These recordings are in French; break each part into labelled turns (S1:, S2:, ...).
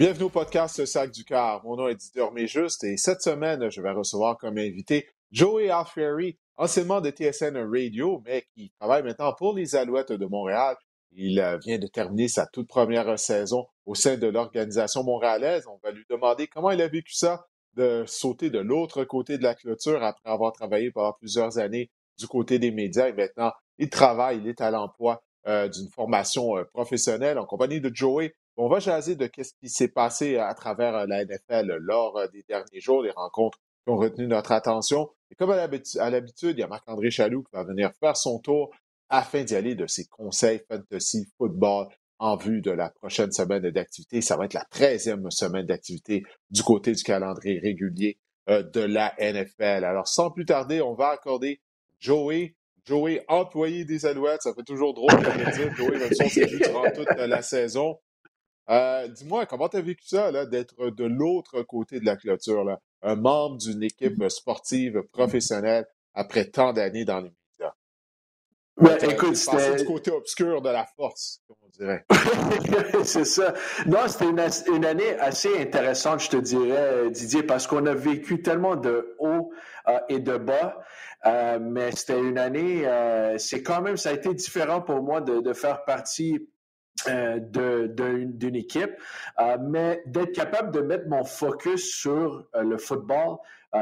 S1: Bienvenue au podcast Sac du Car. Mon nom est Didier Juste et cette semaine, je vais recevoir comme invité Joey Alfieri, anciennement de TSN Radio, mais qui travaille maintenant pour les Alouettes de Montréal. Il euh, vient de terminer sa toute première saison au sein de l'organisation montréalaise. On va lui demander comment il a vécu ça de sauter de l'autre côté de la clôture après avoir travaillé pendant plusieurs années du côté des médias et maintenant il travaille, il est à l'emploi euh, d'une formation euh, professionnelle en compagnie de Joey. On va jaser de ce qui s'est passé à travers euh, la NFL lors euh, des derniers jours, les rencontres qui ont retenu notre attention. Et comme à l'habitude, il y a Marc-André Chaloux qui va venir faire son tour afin d'y aller de ses conseils fantasy football en vue de la prochaine semaine d'activité. Ça va être la 13e semaine d'activité du côté du calendrier régulier euh, de la NFL. Alors, sans plus tarder, on va accorder Joey, Joey, employé des Alouettes. Ça fait toujours drôle de le dire. Joey, même si on durant toute la saison. Euh, dis-moi, comment tu as vécu ça, d'être de l'autre côté de la clôture, là, un membre d'une équipe sportive professionnelle après tant d'années dans les médias?
S2: Ben, écoute, c'était...
S1: du côté obscur de la force, comme on dirait.
S2: c'est ça. Non, c'était une, année assez intéressante, je te dirais, Didier, parce qu'on a vécu tellement de hauts euh, et de bas. Euh, mais c'était une année, c'est quand même, ça a été différent pour moi de, de faire partie d'une équipe, euh, mais d'être capable de mettre mon focus sur euh, le football, euh,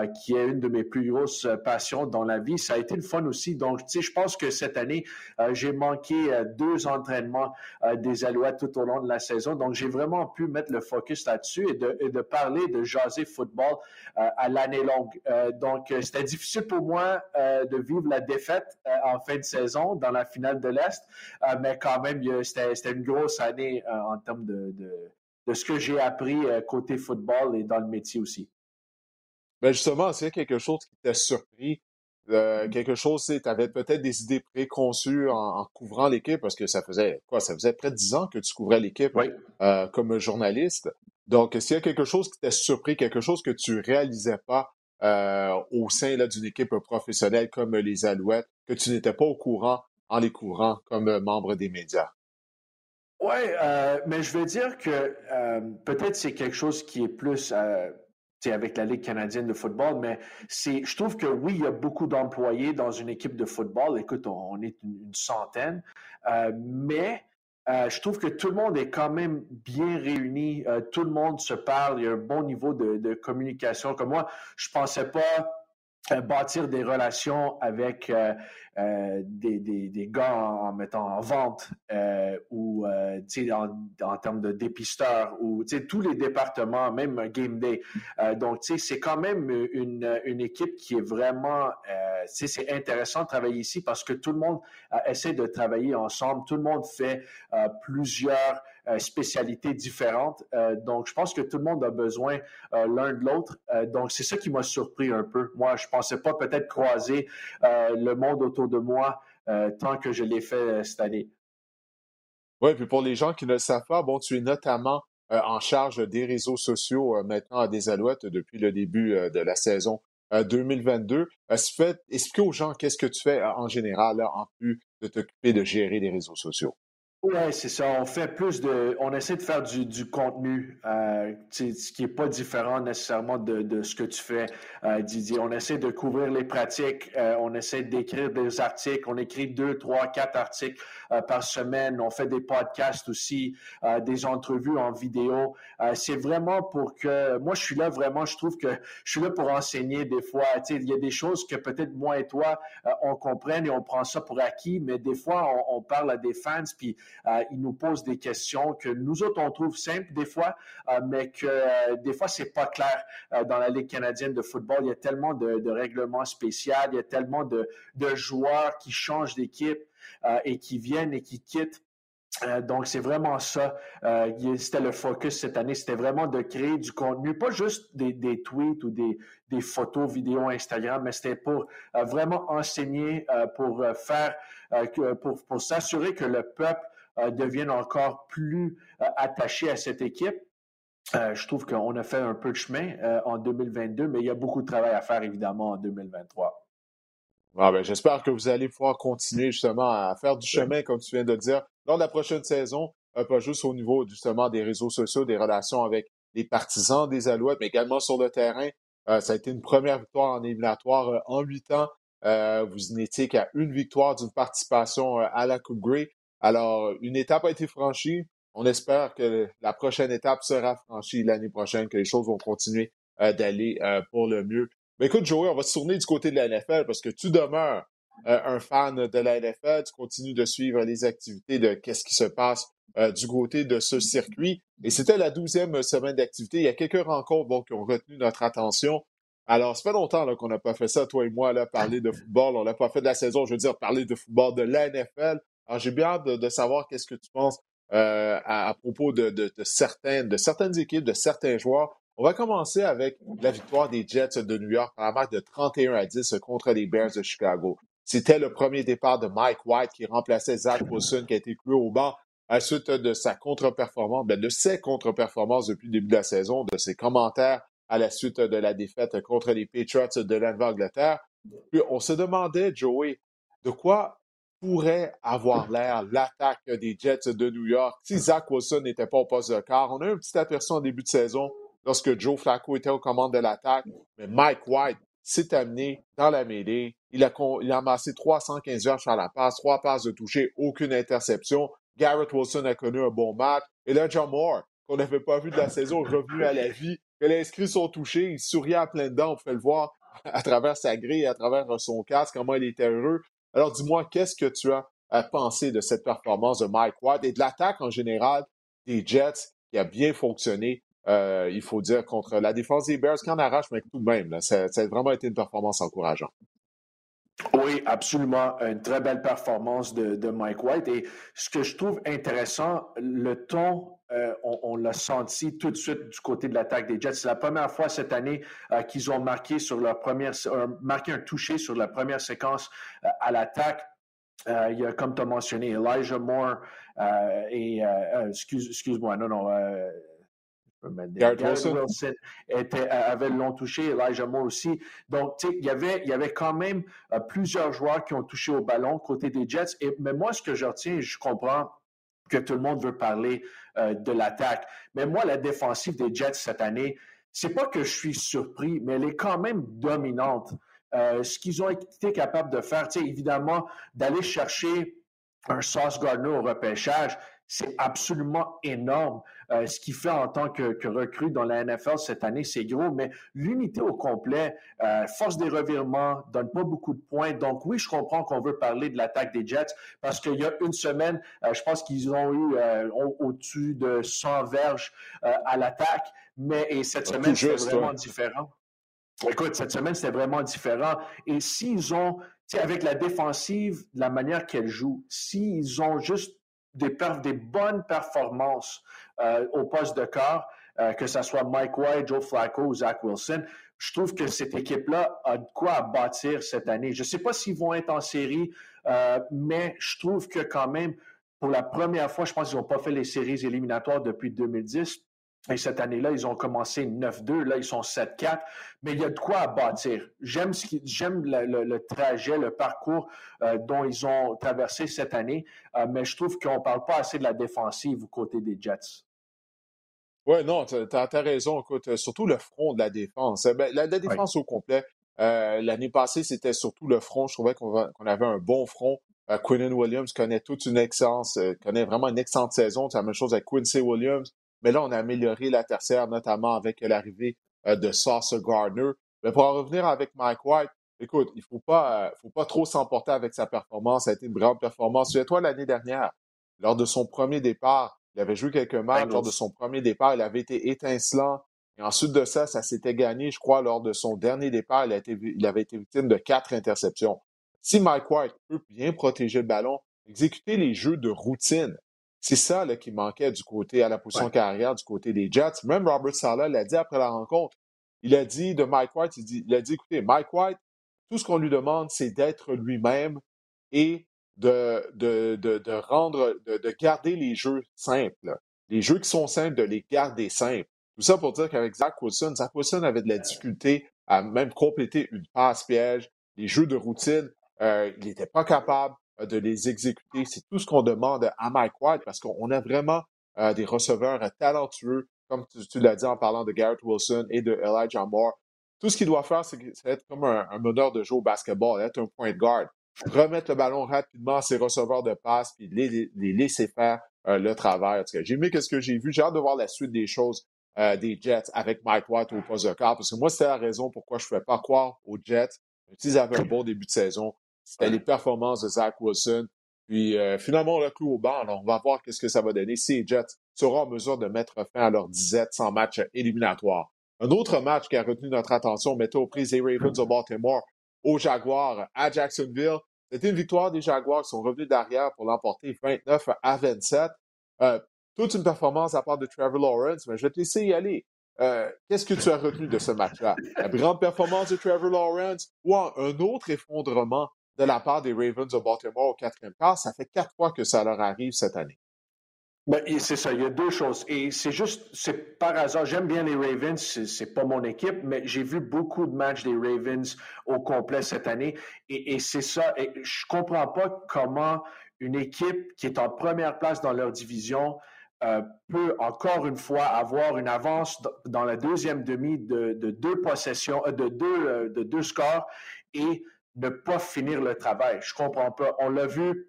S2: qui est une de mes plus grosses euh, passions dans la vie. Ça a été le fun aussi. Donc, tu sais, je pense que cette année, euh, j'ai manqué deux entraînements des Alouettes tout au long de la saison. Donc, j'ai vraiment pu mettre le focus là-dessus et de, parler de jaser football à l'année longue. donc, c'était difficile pour moi de vivre la défaite en fin de saison dans la finale de l'Est, mais quand même, c'était une grosse année en termes de, de ce que j'ai appris côté football et dans le métier aussi.
S1: Ben justement, c'est quelque chose qui t'a surpris, euh, quelque chose, tu avais peut-être des idées préconçues en, couvrant l'équipe, parce que ça faisait quoi? Ça faisait près de dix ans que tu couvrais l'équipe euh, comme journaliste. Donc, s'il y a quelque chose qui t'a surpris, quelque chose que tu réalisais pas euh, au sein d'une équipe professionnelle comme les Alouettes, que tu n'étais pas au courant en les couvrant comme membre des médias?
S2: Oui, mais je veux dire que peut-être c'est quelque chose qui est plus avec la Ligue canadienne de football, mais c'est, je trouve que oui, il y a beaucoup d'employés dans une équipe de football. Écoute, on, est une, centaine, euh, mais euh, je trouve que tout le monde est quand même bien réuni. Euh, tout le monde se parle. Il y a un bon niveau de, de communication. Comme moi, je pensais pas bâtir des relations avec euh, euh, des, des, gars en, mettant en vente euh, ou en, en termes de dépisteurs ou tous les départements, même game day. donc, c'est quand même une, une équipe qui est vraiment, c'est intéressant de travailler ici parce que tout le monde essaie de travailler ensemble, tout le monde fait plusieurs euh, spécialités différentes. Euh, donc, je pense que tout le monde a besoin euh, l'un de l'autre. donc, c'est ça qui m'a surpris un peu. Moi, je pensais pas peut-être croiser le monde autour de moi tant que je l'ai fait cette année.
S1: Oui, puis pour les gens qui ne le savent pas, bon, tu es notamment en charge des réseaux sociaux maintenant à des Alouettes depuis le début de la saison 2022. Explique aux gens qu'est-ce que tu fais en général, en plus de t'occuper de gérer les réseaux sociaux.
S2: Oui, c'est ça. On fait plus de. On essaie de faire du, du contenu, euh, ce qui n'est pas différent nécessairement de, de, ce que tu fais, euh, Didier. On essaie de couvrir les pratiques, euh, on essaie d'écrire des articles. On écrit deux, trois, quatre articles euh, par semaine. On fait des podcasts aussi, euh, des entrevues en vidéo. c'est vraiment pour que. Moi, je suis là vraiment, je trouve que je suis là pour enseigner des fois. Il y a des choses que peut-être moi et toi, on comprenne et on prend ça pour acquis, mais des fois, on, on parle à des fans, puis euh, ils nous posent des questions que nous autres, on trouve simples des fois, euh, mais que euh, des fois, c'est pas clair dans la Ligue canadienne de football. Il y a tellement de, règlements spéciaux, il y a tellement de, joueurs qui changent d'équipe et qui viennent et qui quittent. donc, c'est vraiment ça. c'était le focus cette année. C'était vraiment de créer du contenu, pas juste des, tweets ou des, photos, vidéos Instagram, mais c'était pour vraiment enseigner, pour faire, pour, s'assurer que le peuple euh, deviennent encore plus euh, attachés à cette équipe. Euh, je trouve qu'on a fait un peu de chemin en 2022, mais il y a beaucoup de travail à faire évidemment en 2023.
S1: Ah ben, J'espère que vous allez pouvoir continuer justement à faire du chemin, comme tu viens de dire, lors de la prochaine saison. pas juste au niveau justement des réseaux sociaux, des relations avec les partisans des Alouettes, mais également sur le terrain. ça a été une première victoire en éliminatoire en huit ans. vous n'étiez qu'à une victoire d'une participation à la Coupe Grey. Alors, une étape a été franchie. On espère que la prochaine étape sera franchie l'année prochaine, que les choses vont continuer d'aller pour le mieux. Mais écoute, Joey, on va se tourner du côté de la NFL parce que tu demeures euh, un fan de la NFL, tu continues de suivre les activités de qu'est-ce qui se passe euh, du côté de ce circuit. Et c'était la douzième semaine d'activité. Il y a quelques rencontres qui ont retenu notre attention. Alors, ça fait longtemps qu'on n'a pas fait ça, toi et moi, là, parler de football. On l'a pas fait de la saison, je veux dire, parler de football de la NFL. Alors, j'ai bien hâte de, savoir qu'est-ce que tu penses euh, à, propos de, certaines, de certaines équipes, de certains joueurs. On va commencer avec la victoire des Jets de New York en match de 31 à 10 contre les Bears de Chicago. C'était le premier départ de Mike White qui remplaçait Zach Wilson qui a été cloué au banc à la suite de sa contre-performance, ben, de ses contre-performances depuis le début de la saison, de ses commentaires à la suite de la défaite contre les Patriots de l'Angleterre. Puis on se demandait, Joey, de quoi pourrait avoir l'air l'attaque des Jets de New York si Zach Wilson n'était pas au poste de quart. On a eu un petit aperçu en début de saison lorsque Joe Flacco était aux commandes de l'attaque. Mais Mike White s'est amené dans la mêlée. Il a, amassé 315 yards sur la passe, trois passes de toucher, aucune interception. Garrett Wilson a connu un bon match. Et là, John Moore, qu'on n'avait pas vu de la saison, revenu à la vie. Il a inscrit son toucher, il souriait à plein dents, on pouvait le voir à travers sa grille, à travers son casque, comment il était heureux. Alors dis-moi, qu'est-ce que tu as à penser de cette performance de Mike White et de l'attaque en général des Jets qui a bien fonctionné euh, il faut dire, contre la défense des Bears, qui en arrache, mais tout de même, ça, a vraiment été une performance encourageante.
S2: Oui, absolument. Une très belle performance de, Mike White. Et ce que je trouve intéressant, le ton, euh, on, l'a senti tout de suite du côté de l'attaque des Jets. C'est la première fois cette année euh, qu'ils ont marqué sur première, marqué un touché sur la première séquence à l'attaque. il y a, comme tu as mentionné, Elijah Moore et, excuse, excuse-moi, non, non, Garrett Wilson, était, euh, avait touché, Elijah Moore aussi. Donc, il y avait, il y avait quand même euh, plusieurs joueurs qui ont touché au ballon côté des Jets. Et, mais moi, ce que je retiens, je comprends que tout le monde veut parler euh, de l'attaque. Mais moi, la défensive des Jets cette année, c'est pas que je suis surpris, mais elle est quand même dominante. ce qu'ils ont été capables de faire, évidemment, d'aller chercher un Sauce Gardner au repêchage, c'est absolument énorme. Euh, ce qu'il fait en tant que, recrue dans la NFL cette année, c'est gros, mais l'unité au complet, euh, force des revirements, donne pas beaucoup de points. Donc oui, je comprends qu'on veut parler de l'attaque des Jets parce qu'il y a une semaine, euh, je pense qu'ils ont eu au-dessus de 100 verges à l'attaque, mais et cette semaine, c'est vraiment différent. Écoute, cette semaine, c'était vraiment différent. Et s'ils ont, avec la défensive, la manière qu'elle joue, s'ils ont juste des, bonnes performances euh, au poste de corps, euh, que ce soit Mike White, Joe Flacco ou Zach Wilson, je trouve que cette équipe-là a de quoi bâtir cette année. Je ne sais pas s'ils vont être en série, euh, mais je trouve que quand même, pour la première fois, je pense qu'ils n'ont pas fait les séries éliminatoires depuis 2010. Et cette année-là, ils ont commencé 9-2, là, ils sont 7-4, mais il y a de quoi à bâtir. J'aime, j'aime le, trajet, le parcours euh, dont ils ont traversé cette année, euh, mais je trouve qu'on ne parle pas assez de la défensive au côté des Jets.
S1: Oui, non, tu as, raison. Écoute, euh, surtout le front de la défense. Ben, la, défense au complet, l'année passée, c'était surtout le front. Je trouvais qu'on, avait un bon front. Quinnen Williams connaît toute une excellence, connaît vraiment une excellente saison. C'est la même chose avec Quincy Williams. Mais là, on a amélioré la tertiaire, notamment avec l'arrivée euh, de Sauce Gardner. Mais pour en revenir avec Mike White, écoute, il ne faut pas, euh, faut pas trop s'emporter avec sa performance. Ça a été une grande performance. Souviens-toi, l'année dernière, lors de son premier départ, il avait joué quelques matchs. Lors de son premier départ, il avait été étincelant. Et ensuite de ça, ça s'était gagné, je crois, lors de son dernier départ, il, il avait été victime de quatre interceptions. Si Mike White peut bien protéger le ballon, exécuter les jeux de routine, c'est ça là, qui manquait du côté à la position carrière du côté des Jets. Même Robert Sala l'a dit après la rencontre. Il a dit de Mike White, il, a dit, écoutez, Mike White, tout ce qu'on lui demande, c'est d'être lui-même et de, de, de, rendre, de, garder les jeux simples. Les jeux qui sont simples, de les garder simples. Tout ça pour dire qu'avec Zach Wilson, Zach Wilson avait de la difficulté à même compléter une passe piège, les jeux de routine. Euh, il n'était pas capable. De les exécuter. C'est tout ce qu'on demande à Mike White parce qu'on a vraiment des receveurs talentueux, comme tu, l'as dit en parlant de Garrett Wilson et de Elijah Moore. Tout ce qu'il doit faire, c'est être comme un, meneur de jeu au basketball, être un point de guard, remettre le ballon rapidement à ses receveurs de passe, puis les, laisser faire le travail. J'ai aimé ce que j'ai vu. J'ai hâte de voir la suite des choses des Jets avec Mike White au poste de quart, parce que moi, c'était la raison pourquoi je ne pouvais pas croire aux Jets. S'ils avaient un bon début de saison, c'était les performances de Zach Wilson. Puis euh, finalement, on l'a clou au banc. on va voir qu'est-ce que ça va donner si les Jets seront en mesure de mettre fin à leur disette sans match éliminatoire. Un autre match qui a retenu notre attention mettait aux prises les Ravens de Baltimore aux Jaguars à Jacksonville. C'était une victoire des Jaguars qui sont revenus derrière pour l'emporter 29 à 27. Euh, toute une performance à part de Trevor Lawrence, mais je vais te laisser y aller. Euh, qu'est-ce que tu as retenu de ce match-là? La grande performance de Trevor Lawrence ou un autre effondrement de la part des Ravens de Baltimore au quatrième quart. Ça fait quatre fois que ça leur arrive cette année.
S2: Ben, c'est ça, il y a deux choses. Et c'est juste, c'est par hasard, j'aime bien les Ravens, c'est pas mon équipe, mais j'ai vu beaucoup de matchs des Ravens au complet cette année. Et, c'est ça, et je comprends pas comment une équipe qui est en première place dans leur division euh, peut encore une fois avoir une avance dans la deuxième demi de, deux possessions, euh, de deux, euh, de deux scores et ne pas finir le travail. Je comprends pas. On l'a vu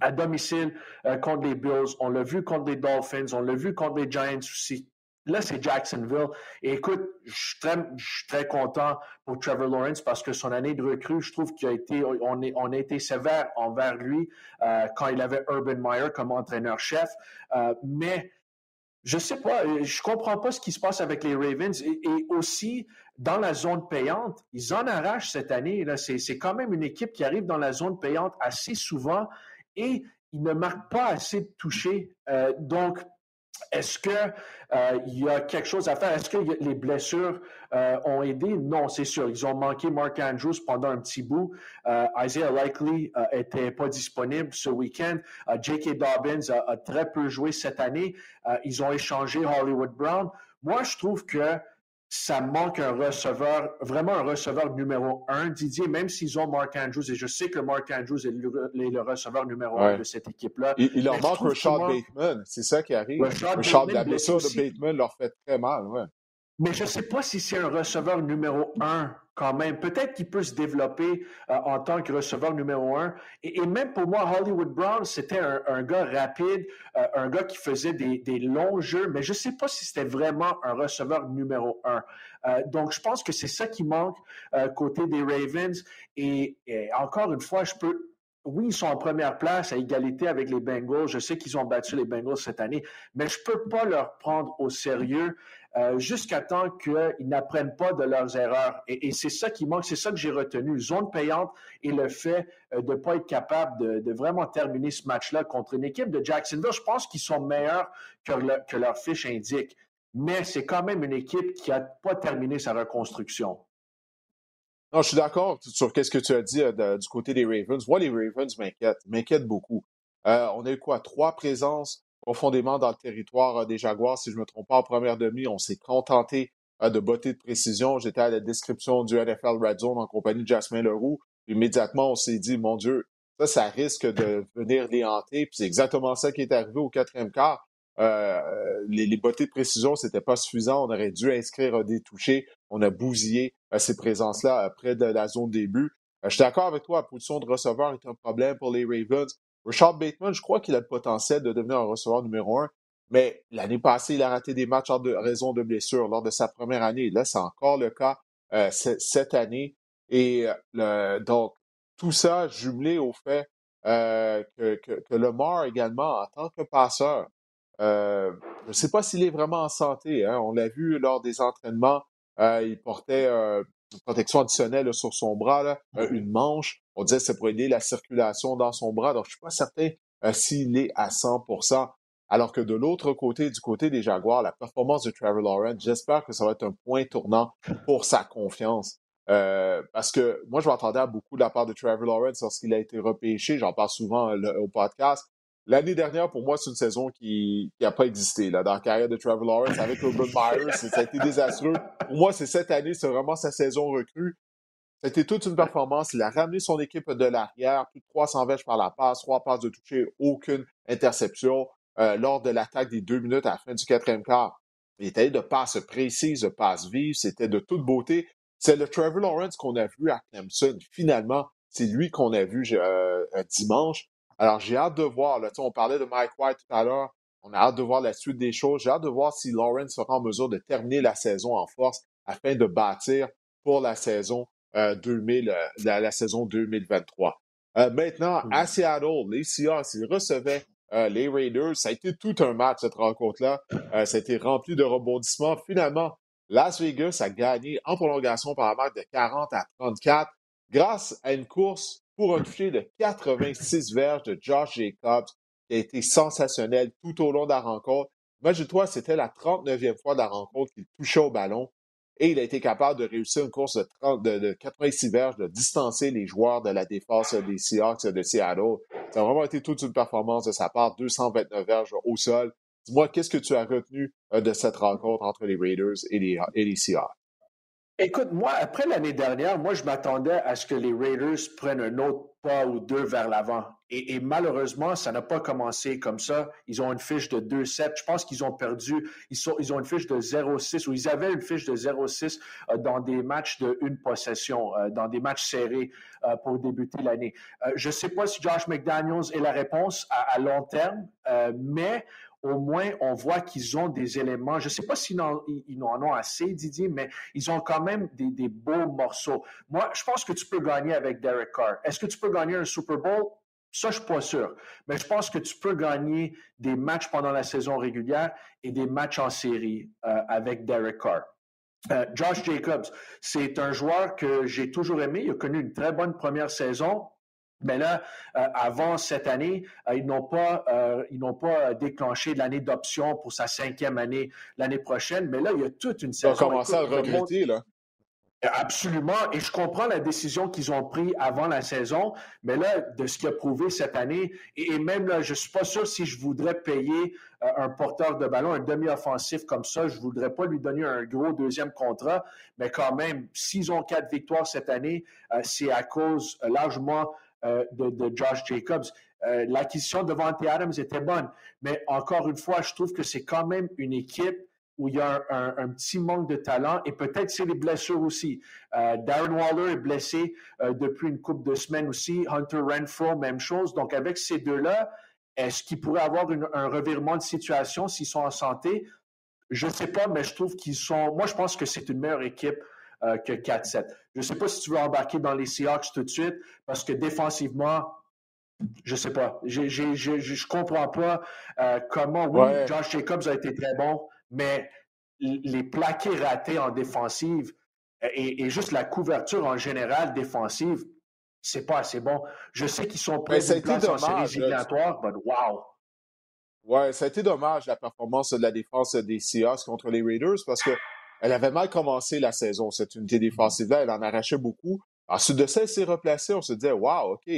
S2: à domicile euh, contre les Bills, on l'a vu contre les Dolphins, on l'a vu contre les Giants aussi. Là, c'est Jacksonville. Écoute, je suis, très, content pour Trevor Lawrence parce que son année de recrue, je trouve qu'il a été, on, a été sévère envers lui euh, quand il avait Urban Meyer comme entraîneur-chef. Euh, mais je sais pas, je comprends pas ce qui se passe avec les Ravens et aussi dans la zone payante, ils en arrachent cette année. C'est quand même une équipe qui arrive dans la zone payante assez souvent et ils ne marquent pas assez de touchés. Euh, donc, est-ce qu'il euh, y a quelque chose à faire? Est-ce que les blessures euh, ont aidé? Non, c'est sûr. Ils ont manqué Mark Andrews pendant un petit bout. Isaiah Likely était pas disponible ce week-end. J.K. Dobbins a, très peu joué cette année. ils ont échangé Hollywood Brown. Moi, je trouve que ça manque un receveur, vraiment un receveur numéro un, Didier, même s'ils ont Mark Andrews, et je sais que Mark Andrews est le, receveur numéro un de cette équipe-là.
S1: Il, leur manque Rashad Bateman, c'est ça qui arrive. Rashad, la blessure de Bateman leur fait très mal, ouais.
S2: Mais je ne sais pas si c'est un receveur numéro un quand même. Peut-être qu'il peut se développer euh, en tant que receveur numéro un. Et, même pour moi, Hollywood Brown, c'était un, gars rapide, euh, un gars qui faisait des, longs jeux, mais je ne sais pas si c'était vraiment un receveur numéro un. Euh, donc, je pense que c'est ça qui manque côté des Ravens. et, encore une fois, je peux oui, ils sont en première place à égalité avec les Bengals. Je sais qu'ils ont battu les Bengals cette année, mais je ne peux pas leur prendre au sérieux euh, jusqu'à temps qu'ils n'apprennent pas de leurs erreurs. Et, c'est ça qui manque, c'est ça que j'ai retenu. Zone payante et le fait euh, de ne pas être capable de, vraiment terminer ce match-là contre une équipe de Jacksonville. Je pense qu'ils sont meilleurs que, que leur fiche indique. Mais c'est quand même une équipe qui n'a pas terminé sa reconstruction.
S1: Non, je suis d'accord sur ce que tu as dit euh, du côté des Ravens. Moi, les Ravens m'inquiètent, m'inquiètent beaucoup. Euh, on a eu quoi? Trois présences profondément dans le territoire euh, des Jaguars, si je ne me trompe pas, en première demi. On s'est contenté de beauté de précision. J'étais à la description du NFL Red Zone en compagnie de Jasmine Leroux. Immédiatement, on s'est dit, mon Dieu, ça, ça risque de venir les hanter. Puis c'est exactement ça qui est arrivé au quatrième quart. Euh, les, les bottées de précision, c'était pas suffisant. On aurait dû inscrire des touchés. On a bousillé euh, ces présences-là euh, près de la zone début. je suis d'accord avec toi, la position de receveur est un problème pour les Ravens. Richard Bateman, je crois qu'il a le potentiel de devenir un receveur numéro un, mais l'année passée, il a raté des matchs en raison de blessures lors de sa première année. Là, c'est encore le cas cette année. Et donc, tout ça jumelé au fait que, que, que également, en tant que passeur, euh, je ne sais pas s'il est vraiment en santé. Hein. On l'a vu lors des entraînements. Euh, il portait euh, une protection additionnelle sur son bras, là, une manche. On disait que c'est pour aider la circulation dans son bras. Donc, je ne suis pas certain s'il est à 100% alors que de l'autre côté, du côté des Jaguars, la performance de Trevor Lawrence, j'espère que ça va être un point tournant pour sa confiance. parce que moi, je m'attendais à beaucoup de la part de Trevor Lawrence lorsqu'il a été repêché. J'en parle souvent au podcast. L'année dernière, pour moi, c'est une saison qui n'a pas existé là, dans la carrière de Trevor Lawrence avec Urban Myers. Ça a été désastreux. Pour moi, c'est cette année, c'est vraiment sa saison recrue. C'était toute une performance. Il a ramené son équipe de l'arrière, plus de 300 verges par la passe, trois passes de toucher, aucune interception euh, lors de l'attaque des deux minutes à la fin du quatrième quart. Il était de passes précises, de passes vives, c'était de toute beauté. C'est le Trevor Lawrence qu'on a vu à Clemson. Finalement, c'est lui qu'on a vu euh, dimanche. Alors, j'ai hâte de voir. Là, on parlait de Mike White tout à l'heure. On a hâte de voir la suite des choses. J'ai hâte de voir si Lawrence sera en mesure de terminer la saison en force afin de bâtir pour la saison 2000, euh, la, saison 2023. Euh, maintenant, à Seattle, les Seahawks, ils recevaient euh, les Raiders. Ça a été tout un match, cette rencontre-là. ça a été rempli de rebondissements. Finalement, Las Vegas a gagné en prolongation par la marque de 40 à 34 grâce à une course pour un toucher de 86 verges de Josh Jacobs qui a été sensationnel tout au long de la rencontre. Imagine-toi, c'était la 39e fois de la rencontre qu'il touchait au ballon et il a été capable de réussir une course de, de, 86 verges, de distancer les joueurs de la défense des Seahawks de Seattle. Ça a vraiment été toute une performance de sa part, 229 verges au sol. Dis-moi, qu'est-ce que tu as retenu euh, de cette rencontre entre les Raiders et les Seahawks?
S2: Écoute, moi, après l'année dernière, moi, je m'attendais à ce que les Raiders prennent un autre pas ou deux vers l'avant. Et, malheureusement, ça n'a pas commencé comme ça. Ils ont une fiche de 2-7. Je pense qu'ils ont perdu. Ils, ils ont une fiche de 0-6 ou ils avaient une fiche de 0-6 euh, dans des matchs de une possession, euh, dans des matchs serrés euh, pour débuter l'année. je ne sais pas si Josh McDaniels est la réponse à long terme, mais au moins, on voit qu'ils ont des éléments. Je ne sais pas s'ils en, en, ont assez, Didier, mais ils ont quand même des, beaux morceaux. Moi, je pense que tu peux gagner avec Derek Carr. Est-ce que tu peux gagner un Super Bowl? Ça, je ne suis pas sûr. Mais je pense que tu peux gagner des matchs pendant la saison régulière et des matchs en série euh, avec Derek Carr. Euh, Josh Jacobs, c'est un joueur que j'ai toujours aimé. Il a connu une très bonne première saison. Mais là, euh, avant cette année, euh, ils n'ont pas, euh, ils n'ont pas déclenché l'année d'option pour sa cinquième année l'année prochaine. Mais là, il y a toute une saison.
S1: Ils ont commencé à le regretter, là.
S2: Absolument. Et je comprends la décision qu'ils ont prise avant la saison, mais là, de ce qu'il a prouvé cette année, et, même là, je ne suis pas sûr si je voudrais payer un porteur de ballon, un demi-offensif comme ça, je ne voudrais pas lui donner un gros deuxième contrat, mais quand même, s'ils ont quatre victoires cette année, c'est à cause largement euh, de, Josh Jacobs. Euh, l'acquisition de Vontae Adams était bonne, mais encore une fois, je trouve que c'est quand même une équipe où il y a un, petit manque de talent et peut-être c'est les blessures aussi. Euh, Darren Waller est blessé depuis une couple de semaines aussi. Hunter Renfro, même chose. Donc avec ces deux-là, est-ce qu'ils pourraient avoir un revirement de situation s'ils sont en santé? Je ne sais pas, mais je trouve qu'ils sont. Moi, je pense que c'est une meilleure équipe que 4-7. Je ne sais pas si tu veux embarquer dans les Seahawks tout de suite, parce que défensivement, je ne sais pas. je ne comprends pas euh, comment, oui, Josh Jacobs a été très bon, mais les plaqués ratés en défensive et, juste la couverture en général défensive, c'est pas assez bon. Je sais qu'ils sont prêts
S1: en séries
S2: éliminatoires, mais wow!
S1: Ouais, ça a été dommage la performance de la défense des Seahawks contre les Raiders parce que elle avait mal commencé la saison, cette unité défensive-là. Elle en arrachait beaucoup. Ensuite de ça, elle s'est replacée. On se disait, wow, OK,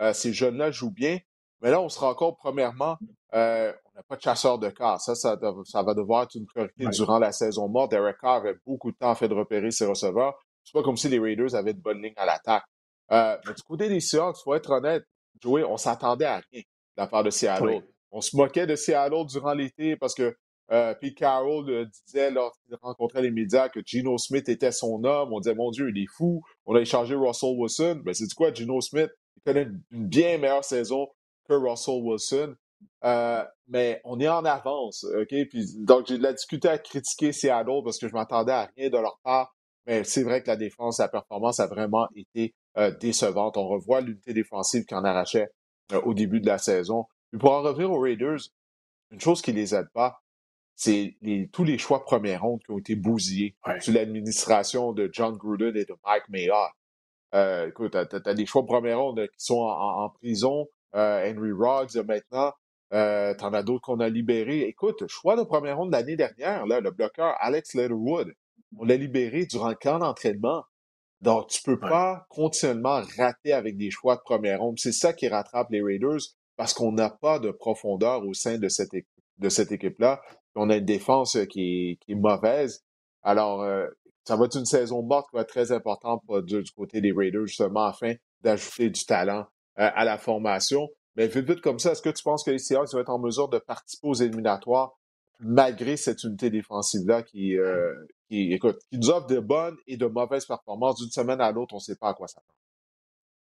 S1: euh, ces jeunes-là jouent bien. Mais là, on se rend compte, premièrement, euh, on n'a pas de chasseur de cas. Ça, ça, va devoir être une priorité durant la saison morte. Derek Carr avait beaucoup de temps fait de repérer ses receveurs. C'est pas comme si les Raiders avaient de bonnes lignes à l'attaque. Euh, mais du côté des Seahawks, faut être honnête, Joey, on s'attendait à rien de la part de Seattle. On se moquait de Seattle durant l'été parce que euh, Pete Carroll euh, disait lorsqu'il rencontrait les médias que Geno Smith était son homme. On disait, mon Dieu, il est fou. On a échangé Russell Wilson. Ben, c'est quoi, Geno Smith? Il connaît une, bien meilleure saison que Russell Wilson. Euh, mais on est en avance, OK? Puis, donc, j'ai de la difficulté à critiquer Seattle parce que je m'attendais à rien de leur part. Mais c'est vrai que la défense, la performance a vraiment été euh, décevante. On revoit l'unité défensive qui en arrachait au début de la saison. Puis pour en revenir aux Raiders, une chose qui les aide pas, c'est tous les choix première ronde qui ont été bousillés sous l'administration de John Gruden et de Mike Mayotte. Euh, écoute, t'as as, des choix première ronde qui sont en, prison. Euh, Henry Roggs maintenant. Euh, T'en as d'autres qu'on a libérés. Écoute, choix de première ronde l'année dernière, là, le bloqueur Alex Letterwood, on l'a libéré durant le camp d'entraînement. Donc, tu peux pas continuellement rater avec des choix de première ronde. C'est ça qui rattrape les Raiders parce qu'on n'a pas de profondeur au sein de cette, de cette équipe-là on a une défense euh, qui est, mauvaise. Alors, euh, ça va être une saison morte qui va être très importante du, côté des Raiders, justement, afin d'ajouter du talent euh, à la formation. Mais vite, vite comme ça, est-ce que tu penses que les Seahawks vont être en mesure de participer aux éliminatoires malgré cette unité défensive-là qui, euh, qui, écoute, qui nous offre de bonnes et de mauvaises performances d'une semaine à l'autre, on ne sait pas à quoi ça s'attendre.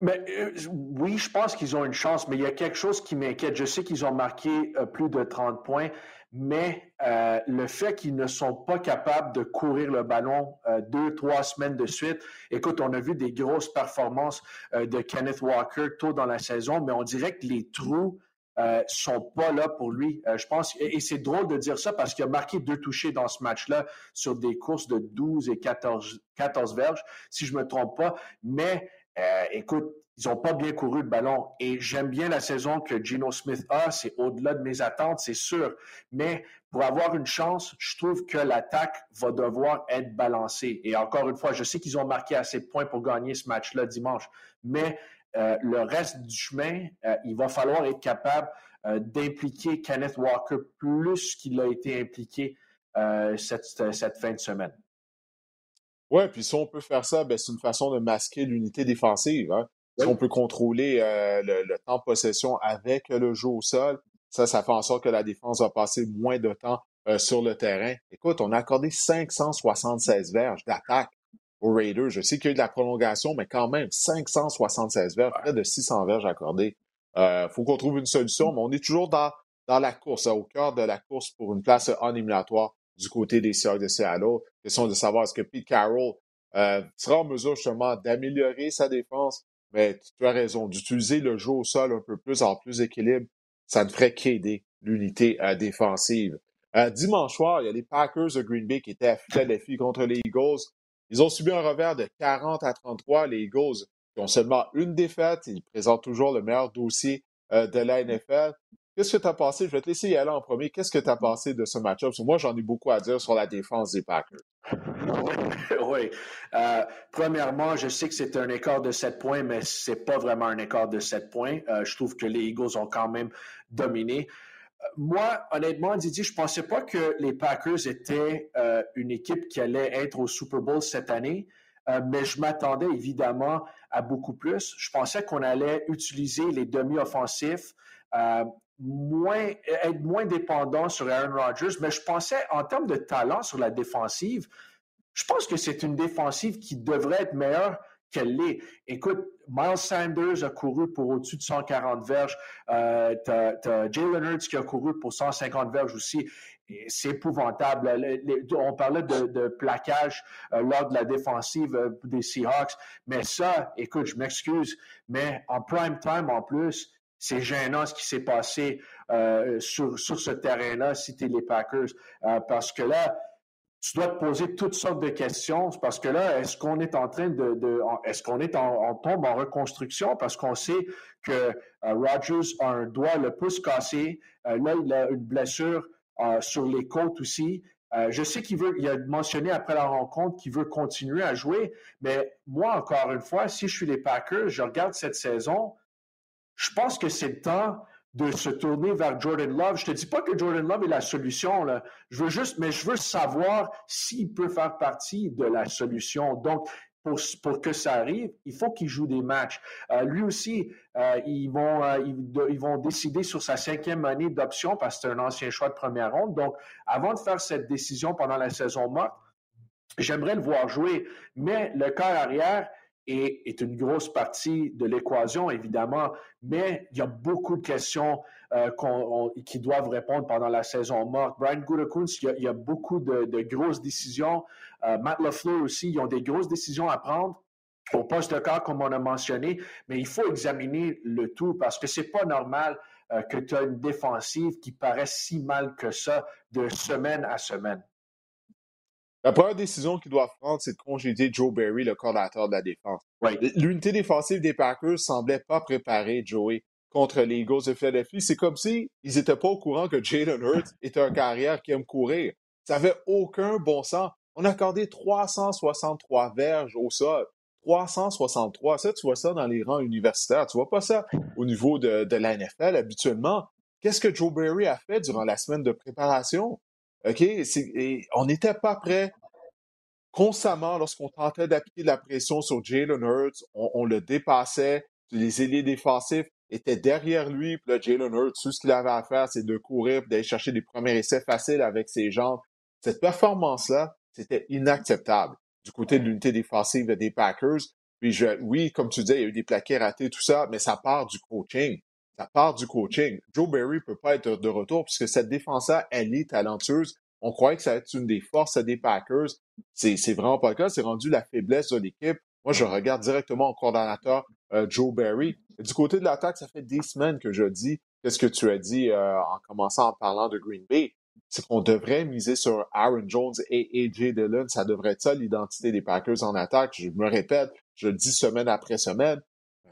S2: Mais, euh, oui, je pense qu'ils ont une chance, mais il y a quelque chose qui m'inquiète. Je sais qu'ils ont marqué euh, plus de 30 points, mais euh, le fait qu'ils ne sont pas capables de courir le ballon deux, trois semaines de suite. Écoute, on a vu des grosses performances de Kenneth Walker tôt dans la saison, mais on dirait que les trous euh, sont pas là pour lui. je pense, et, c'est drôle de dire ça parce qu'il a marqué deux touchés dans ce match-là sur des courses de 12 et 14, 14 verges, si je me trompe pas. Mais euh, écoute, ils n'ont pas bien couru le ballon. Et j'aime bien la saison que Gino Smith a. C'est au-delà de mes attentes, c'est sûr. Mais pour avoir une chance, je trouve que l'attaque va devoir être balancée. Et encore une fois, je sais qu'ils ont marqué assez de points pour gagner ce match-là dimanche. Mais euh, le reste du chemin, euh, il va falloir être capable d'impliquer Kenneth Walker plus qu'il a été impliqué cette fin de semaine.
S1: Oui, puis si on peut faire ça, ben, c'est une façon de masquer l'unité défensive. Hein. Si on peut contrôler euh, le, temps de possession avec le jeu au sol, ça, ça fait en sorte que la défense va passer moins de temps euh, sur le terrain. Écoute, on a accordé 576 verges d'attaque aux Raiders. Je sais qu'il y a eu de la prolongation, mais quand même, 576 verges, près de 600 verges accordées. Il euh, faut qu'on trouve une solution, mais on est toujours dans, dans la course, hein, au cœur de la course pour une place en éliminatoire du côté des Seahawks de Seattle. Question de savoir est-ce que Pete Carroll euh, sera en mesure justement d'améliorer sa défense, mais tu as raison, d'utiliser le jeu au sol un peu plus, en plus d'équilibre, ça ne ferait qu'aider l'unité euh, défensive. Euh, dimanche soir, il y a les Packers de Green Bay qui étaient à Philadelphie contre les Eagles. Ils ont subi un revers de 40 à 33. Les Eagles ont seulement une défaite. Ils présentent toujours le meilleur dossier de la NFL. Qu'est-ce que tu as pensé? Je vais te laisser y aller en premier. Qu'est-ce que tu as pensé de ce match-up? moi, j'en ai beaucoup à dire sur la défense des Packers.
S2: oui. Euh, premièrement, je sais que c'est un écart de 7 points, mais ce n'est pas vraiment un écart de 7 points. Euh, je trouve que les Eagles ont quand même dominé. Euh, moi, honnêtement, Didier, je ne pensais pas que les Packers étaient une équipe qui allait être au Super Bowl cette année. mais je m'attendais évidemment à beaucoup plus. Je pensais qu'on allait utiliser les demi-offensifs, moins, être moins dépendant sur Aaron Rodgers, mais je pensais en termes de talent sur la défensive, je pense que c'est une défensive qui devrait être meilleure qu'elle l'est. Écoute, Miles Sanders a couru pour au-dessus de 140 verges. Euh, tu as, Jalen Hurts qui a couru pour 150 verges aussi. C'est épouvantable. on parlait de, plaquage euh, lors de la défensive euh, des Seahawks. Mais ça, écoute, je m'excuse, mais en prime time en plus, c'est gênant ce qui s'est passé euh, sur, sur ce terrain-là, si tu les Packers. Euh, parce que là, tu dois te poser toutes sortes de questions. Parce que là, est-ce qu'on est en train de. est-ce qu'on est en, tombe en reconstruction? Parce qu'on sait que euh, Rogers a un doigt, le pouce cassé. là, il a une blessure sur les côtes aussi. je sais qu'il veut, il a mentionné après la rencontre qu'il veut continuer à jouer, mais moi, encore une fois, si je suis les Packers, je regarde cette saison, je pense que c'est le temps de se tourner vers Jordan Love. Je te dis pas que Jordan Love est la solution, là. Je veux juste, mais je veux savoir s'il peut faire partie de la solution. Donc, pour, que ça arrive, il faut qu'il joue des matchs. Euh, lui aussi, euh, ils, vont, euh, ils, vont décider sur sa cinquième année d'option parce que c'est un ancien choix de première ronde. Donc, avant de faire cette décision pendant la saison morte, j'aimerais le voir jouer. Mais le corps arrière, est, une grosse partie de l'équation, évidemment, mais il y a beaucoup de questions euh, qui doivent répondre pendant la saison morte. Brian Gutekunst, il, y a, beaucoup de, grosses décisions. Euh, Matt LaFleur aussi, ils ont des grosses décisions à prendre au poste de corps, comme on a mentionné, mais il faut examiner le tout parce que c'est pas normal euh, que tu as une défensive qui paraît si mal que ça de semaine à semaine.
S1: La première décision qu'il doit prendre, c'est de congédier Joe Barry, le coordinateur de la défense. L'unité défensive des Packers semblait pas préparée, Joey, contre les Eagles de Philadelphie. C'est comme si ils n'étaient pas au courant que Jalen Hurts est un carrière qui aime courir. Ça n'avait aucun bon sens. On a accordé 363 verges au sol. 363. Ça, tu vois ça dans les rangs universitaires. Tu vois pas ça au niveau de, de la NFL habituellement. Qu'est-ce que Joe Barry a fait durant la semaine de préparation? OK? on n'était pas prêt constamment, lorsqu'on tentait d'appliquer la pression sur Jalen Hurts, on, le dépassait. Les ailiers défensifs étaient derrière lui. Puis là, Jalen Hurts, tout ce qu'il avait à faire, c'est de courir, d'aller chercher des premiers essais faciles avec ses jambes. Cette performance-là, c'était inacceptable du côté de l'unité défensive des Packers. Puis je, oui, comme tu disais, il y a eu des plaqués ratés, tout ça, mais ça part du coaching. Ça part du coaching. Joe Barry peut pas être de retour puisque cette défense-là, elle est talentueuse. On croyait que ça allait être une des forces des Packers. C'est, vraiment pas le cas. C'est rendu la faiblesse de l'équipe. Moi, je regarde directement au coordonnateur euh, Joe Barry. Du côté de l'attaque, ça fait dix semaines que je dis qu'est-ce que tu as dit euh, en commençant en parlant de Green Bay. C'est qu'on devrait miser sur Aaron Jones et AJ Dillon. Ça devrait être ça l'identité des Packers en attaque. Je me répète, je le dis semaine après semaine.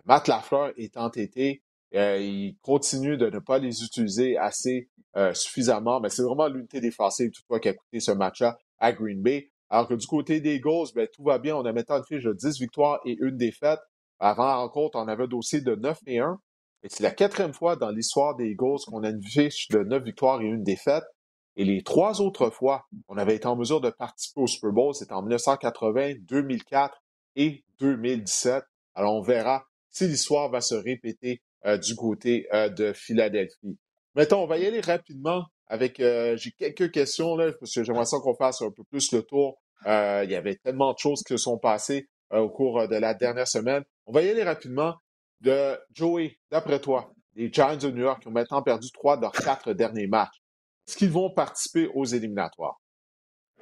S1: Matt Lafleur est entêté. Euh, il continue de ne pas les utiliser assez euh, suffisamment, mais c'est vraiment l'unité défensive toutefois qui a coûté ce match-là à Green Bay. Alors que du côté des Eagles, ben, tout va bien. On a maintenant une fiche de 10 victoires et une défaite. Avant la rencontre, on avait un dossier de 9 et 1. Et c'est la quatrième fois dans l'histoire des Eagles qu'on a une fiche de 9 victoires et une défaite. Et les trois autres fois, on avait été en mesure de participer au Super Bowl, c'était en 1980, 2004 et 2017. Alors, on verra si l'histoire va se répéter du côté euh, de Philadelphie. Mettons, on va y aller rapidement avec. Euh, j'ai quelques questions là, parce que j'aimerais ça qu'on fasse un peu plus le tour. il y avait tellement de choses qui se sont passées au cours de la dernière semaine. On va y aller rapidement. De Joey, d'après toi, les Giants de New York ont maintenant perdu trois de leurs quatre derniers matchs. Est-ce qu'ils vont participer aux éliminatoires?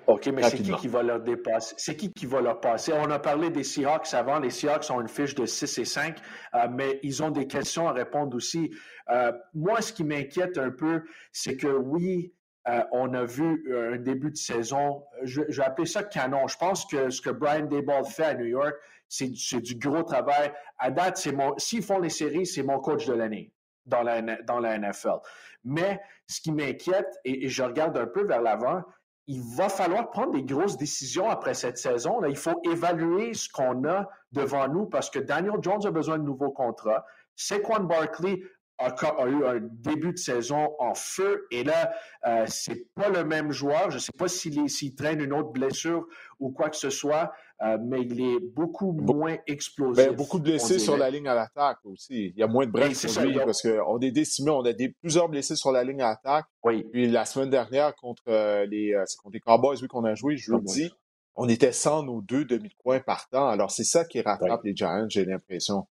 S2: OK, mais c'est qui qui va leur dépasser? C'est qui qui va leur passer? On a parlé des Seahawks avant. Les Seahawks ont une fiche de 6 et 5, euh, mais ils ont des questions à répondre aussi. Euh, moi, ce qui m'inquiète un peu, c'est que oui, euh, on a vu un début de saison, je, vais appeler ça canon. Je pense que ce que Brian Dayball fait à New York, c'est du gros travail. À date, c'est mon, s'ils font les séries, c'est mon coach de l'année dans la, dans la NFL. Mais ce qui m'inquiète, et je regarde un peu vers l'avant, il va falloir prendre des grosses décisions après cette saison. Là, il faut évaluer ce qu'on a devant nous parce que Daniel Jones a besoin de nouveaux contrats. Saquon Barkley a, a, eu un début de saison en feu et là, euh, c'est pas le même joueur. Je ne sais pas s'il traîne une autre blessure ou quoi que ce soit, euh, mais il est beaucoup moins explosif.
S1: Ben, beaucoup de blessés sur la ligne à l'attaque aussi. Il y a moins de breaks sur lui parce qu'on est décimé. On a des, plusieurs blessés sur la ligne à l'attaque.
S2: Oui.
S1: Puis la semaine dernière, contre euh, les, euh, contre les Cowboys, vu qu'on a joué jeudi, on était sans nos deux demi-coins par temps. Alors, c'est ça qui rattrape les Giants, j'ai l'impression.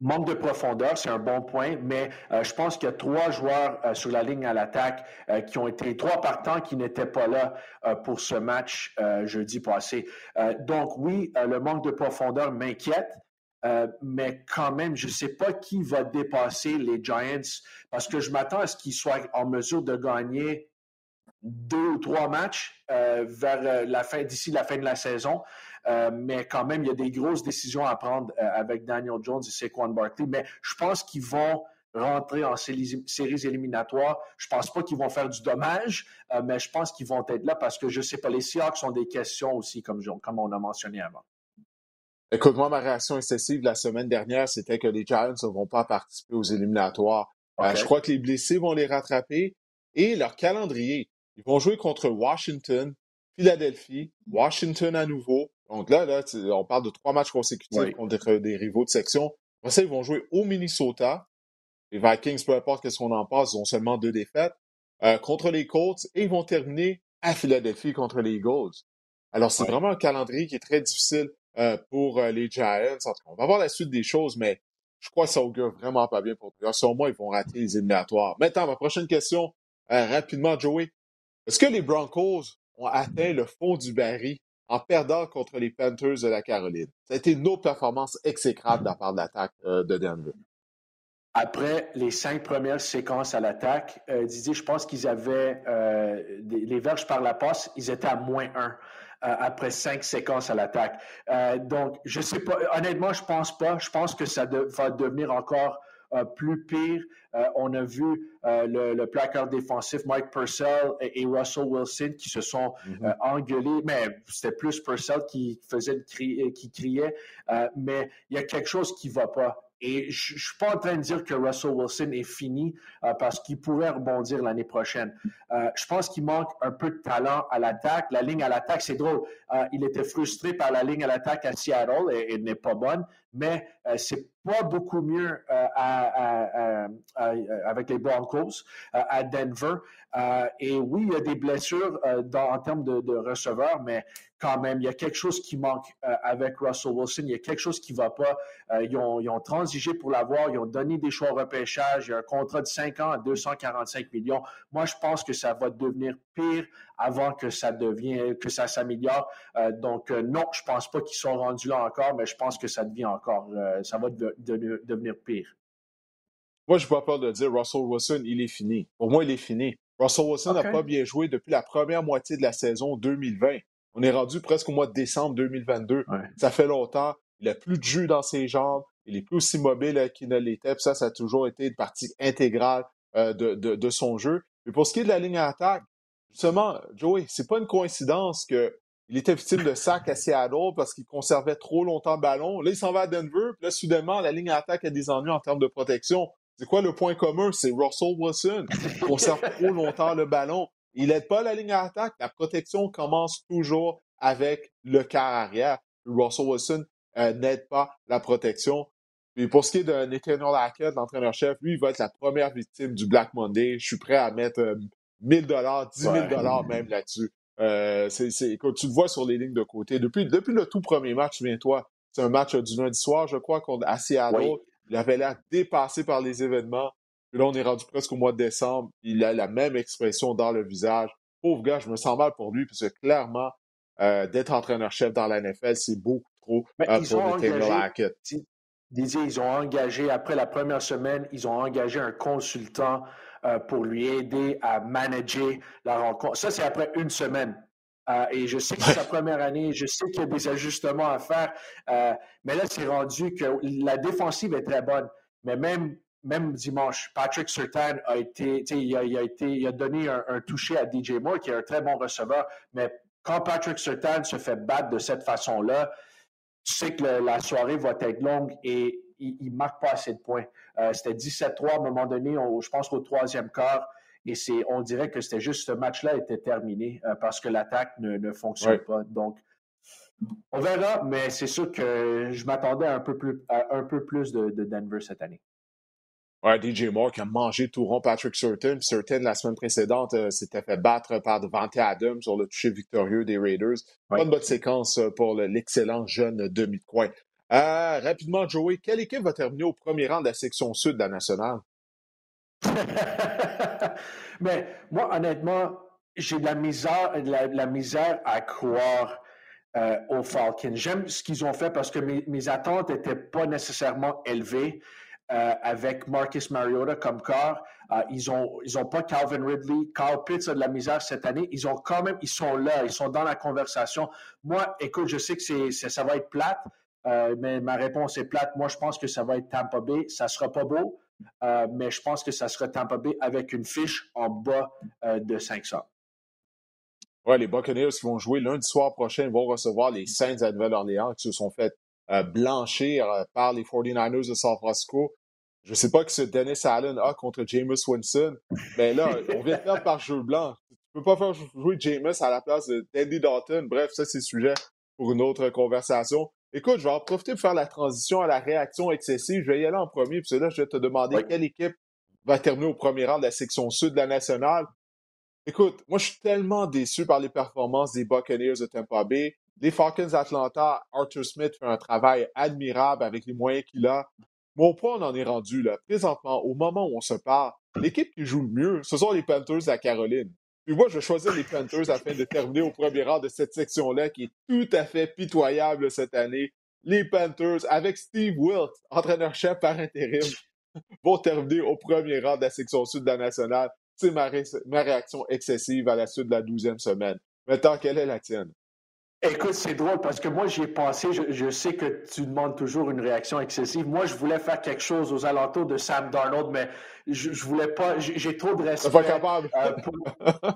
S2: Manque de profondeur, c'est un bon point, mais euh, je pense qu'il y a trois joueurs euh, sur la ligne à l'attaque euh, qui ont été trois partants qui n'étaient pas là pour ce match jeudi passé. donc oui, le manque de profondeur m'inquiète. mais quand même, je ne sais pas qui va dépasser les Giants parce que je m'attends à ce qu'ils soient en mesure de gagner deux ou trois matchs vers la fin d'ici la fin de la saison. Euh, mais quand même, il y a des grosses décisions à prendre euh, avec Daniel Jones et Saquon Barkley. Mais je pense qu'ils vont rentrer en séries, éliminatoires. Je ne pense pas qu'ils vont faire du dommage, euh, mais je pense qu'ils vont être là parce que je ne sais pas, les Seahawks ont des questions aussi, comme, comme on a mentionné avant.
S1: Écoute, moi, ma réaction excessive la semaine dernière, c'était que les Giants ne vont pas participer aux éliminatoires. je crois que les blessés vont les rattraper et leur calendrier. Ils vont jouer contre Washington, Philadelphie, Washington à nouveau, donc là, là on parle de trois matchs consécutifs contre des rivaux de section. Après ça, ils vont jouer au Minnesota. Les Vikings, peu importe ce qu'on en passe, ils ont seulement deux défaites. Euh, contre les Colts et ils vont terminer à Philadelphie contre les Eagles. Alors, c'est vraiment un calendrier qui est très difficile euh, pour euh, les Giants. on va voir la suite des choses, mais je crois que ça augure vraiment pas bien pour eux. Selon moi, ils vont rater les éliminatoires. Maintenant, ma prochaine question, rapidement, Joey. Est-ce que les Broncos ont atteint le fond du baril en perdant contre les Panthers de la Caroline? Ça a été une autre performance exécrable de la part de l'attaque euh, de Denver.
S2: Après les cinq premières séquences à l'attaque, euh, Didier, je pense qu'ils avaient euh, les verges par la passe, ils étaient à moins un après cinq séquences à l'attaque. donc, je sais pas, honnêtement, je pense pas. Je pense que ça va devenir encore plus pire. Euh, on a vu euh, le, le, placard défensif Mike Purcell et, Russell Wilson qui se sont mm-hmm. engueulés, mais c'était plus Purcell qui faisait qui criait. mais il y a quelque chose qui ne va pas Et je ne suis pas en train de dire que Russell Wilson est fini euh, parce qu'il pourrait rebondir l'année prochaine. Euh, je pense qu'il manque un peu de talent à l'attaque. La ligne à l'attaque, c'est drôle. Euh, il était frustré par la ligne à l'attaque à Seattle et elle n'est pas bonne, mais c'est pas beaucoup mieux avec les Broncos à Denver. et oui, il y a des blessures en termes de, receveurs, mais quand même, il y a quelque chose qui manque euh, avec Russell Wilson. Il y a quelque chose qui va pas. Euh, ils, ont, transigé pour l'avoir. Ils ont donné des choix au repêchage. Il y a un contrat de 5 ans à 245 millions. Moi, je pense que ça va devenir pire avant que ça devienne, que ça s'améliore. Euh, donc, non, je ne pense pas qu'ils sont rendus là encore, mais je pense que ça devient encore, ça va devenir pire.
S1: Moi, je n'ai pas peur de dire Russell Wilson, il est fini. Pour moi, il est fini. Russell Wilson n'a pas bien joué depuis la première moitié de la saison 2020. On est rendu presque au mois de décembre 2022. Ça fait longtemps. Il n'a plus de jus dans ses jambes. Il est plus aussi mobile euh, qu'il ne l'était. ça, ça a toujours été une partie intégrale euh, de, son jeu. Mais pour ce qui est de la ligne à attaque, justement, Joey, c'est pas une coïncidence qu'il était victime de sac à Seattle parce qu'il conservait trop longtemps le ballon. Là, il s'en va à Denver. Puis là, soudainement, la ligne à attaque a des ennuis en termes de protection. C'est quoi le point commun? C'est Russell Wilson. Il conserve trop longtemps le ballon. Il n'aide pas la ligne à attaque. La protection commence toujours avec le quart arrière. Russell Wilson euh, n'aide pas la protection. Et pour ce qui est de Nathaniel Hackett, l'entraîneur-chef, lui, il va être la première victime du Black Monday. Je suis prêt à mettre 1000 dollars, 10 000 dollars même là-dessus. Euh, quand tu le vois sur les lignes de côté. Depuis, depuis le tout premier match, souviens-toi, c'est un match du lundi soir, je crois, contre à Seattle. Il avait l'air dépassé par les événements. Puis là, on est rendu presque au mois de décembre. Il a la même expression dans le visage. Pauvre gars, je me sens mal pour lui, parce que clairement, euh, d'être entraîneur-chef dans la NFL, c'est beaucoup trop euh, pour Nathaniel Hackett.
S2: Didier, ils ont engagé, après la première semaine, ils ont engagé un consultant euh, pour lui aider à manager la rencontre. Ça, c'est après une semaine. et je sais que c'est sa première année, je sais qu'il y a des ajustements à faire, mais là, c'est rendu que la défensive est très bonne. Mais même même dimanche, Patrick Surtain a été, il a, a, été, il a donné un, toucher à DJ Moore, qui est un très bon receveur, mais quand Patrick Surtain se fait battre de cette façon-là, tu sais que la soirée va être longue et il ne marque pas assez de points. Euh, c'était 17-3 à un moment donné, je pense qu'au troisième quart, et c'est, on dirait que c'était juste ce match-là était terminé euh, parce que l'attaque ne, fonctionne pas. Donc, on verra, mais c'est sûr que je m'attendais un peu plus, à un peu plus de Denver cette année.
S1: Ouais, DJ Moore qui a mangé tout rond Patrick Surtain. Surtain, la semaine précédente, euh, s'était fait battre par Devante Adams sur le toucher victorieux des Raiders. Pas une bonne séquence pour l'excellent jeune demi-coin. Euh, rapidement, Joey, quelle équipe va terminer au premier rang de la section sud de la nationale?
S2: Mais moi, honnêtement, j'ai de la misère, la, misère à croire aux Falcons. J'aime ce qu'ils ont fait parce que mes, attentes n'étaient pas nécessairement élevées. Euh, avec Marcus Mariota comme corps. Euh, ils n'ont pas Calvin Ridley. Carl Pitts a de la misère cette année. Ils ont quand même, ils sont là, ils sont dans la conversation. Moi, écoute, je sais que c'est, ça va être plate, euh, mais ma réponse est plate. Moi, je pense que ça va être Tampa Bay. Ça sera pas beau, mais je pense que ça sera Tampa Bay avec une fiche en bas de 500.
S1: Ouais, les Buccaneers qui vont jouer lundi soir prochain vont recevoir les Saints à Nouvelle-Orléans qui se sont fait blanchir par les 49ers de San Francisco. Je ne sais pas que ce Dennis Allen a contre Jameis Winston, mais là, on vient de perdre par jeu blanc. Tu ne peux pas faire jouer Jameis à la place de Dandy Dalton. Bref, ça, c'est sujet pour une autre conversation. Écoute, je vais en profiter pour faire la transition à la réaction excessive. Je vais y aller en premier, puis là, je vais te demander quelle équipe va terminer au premier rang de la section sud de la nationale. Écoute, moi, je suis tellement déçu par les performances des Buccaneers de Tampa Bay. Les Falcons Atlanta, Arthur Smith fait un travail admirable avec les moyens qu'il a. Mon point, on en est rendu là. Présentement, au moment où on se parle, l'équipe qui joue le mieux, ce sont les Panthers de la Caroline. Puis moi, je vais choisir les Panthers afin de terminer au premier rang de cette section-là qui est tout à fait pitoyable cette année. Les Panthers, avec Steve Wilt, entraîneur-chef par intérim, vont terminer au premier rang de la section sud de la nationale. C'est ma, ma réaction excessive à la suite de la douzième semaine. Maintenant, quelle est la tienne?
S2: Écoute, c'est drôle parce que moi, j'y ai pensé. Je, sais que tu demandes toujours une réaction excessive. Moi, je voulais faire quelque chose aux alentours de Sam Darnold, mais je, je voulais pas. J'ai trop de respect.
S1: Pas capable. Euh,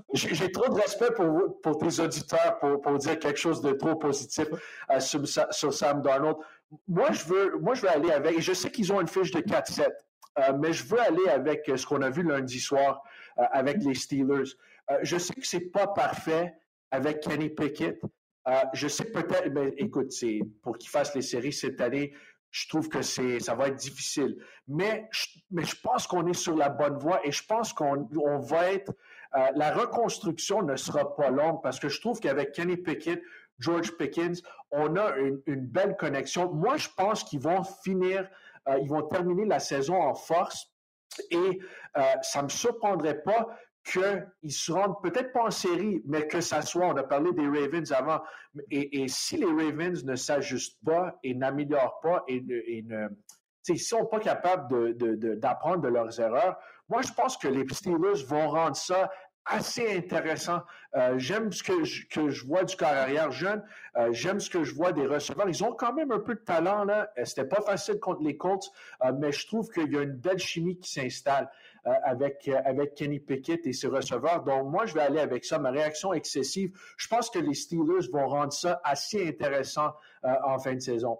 S2: j'ai trop de respect pour, pour tes auditeurs pour, pour, dire quelque chose de trop positif euh, sur, Sam Darnold. moi, je veux, moi, je veux aller avec. Je sais qu'ils ont une fiche de 4-7, euh, mais je veux aller avec ce qu'on a vu lundi soir avec les Steelers. Je sais que c'est pas parfait avec Kenny Pickett. Je sais peut-être, mais écoute, c'est pour qu'il fasse les séries cette année. Je trouve que c'est, ça va être difficile. Mais je, mais je pense qu'on est sur la bonne voie et je pense qu'on on va être. la reconstruction ne sera pas longue parce que je trouve qu'avec Kenny Pickett, George Pickens, on a une, belle connexion. Moi, je pense qu'ils vont finir, euh, ils vont terminer la saison en force et euh, ça me surprendrait pas qu'ils se rendent peut-être pas en série, mais que ça soit, on a parlé des Ravens avant, et, si les Ravens ne s'ajustent pas et n'améliorent pas et, ne, s'ils ne sont pas capables d'apprendre de, leurs erreurs, moi, je pense que les Steelers vont rendre ça assez intéressant. Euh, j'aime ce que je, que je, vois du corps arrière jeune. Euh, j'aime ce que je vois des receveurs. Ils ont quand même un peu de talent. là. Euh, c'était pas facile contre les Colts, mais je trouve qu'il y a une belle chimie qui s'installe avec, avec Kenny Pickett et ses receveurs. Donc, moi, je vais aller avec ça. Ma réaction excessive, je pense que les Steelers vont rendre ça assez intéressant en fin de saison.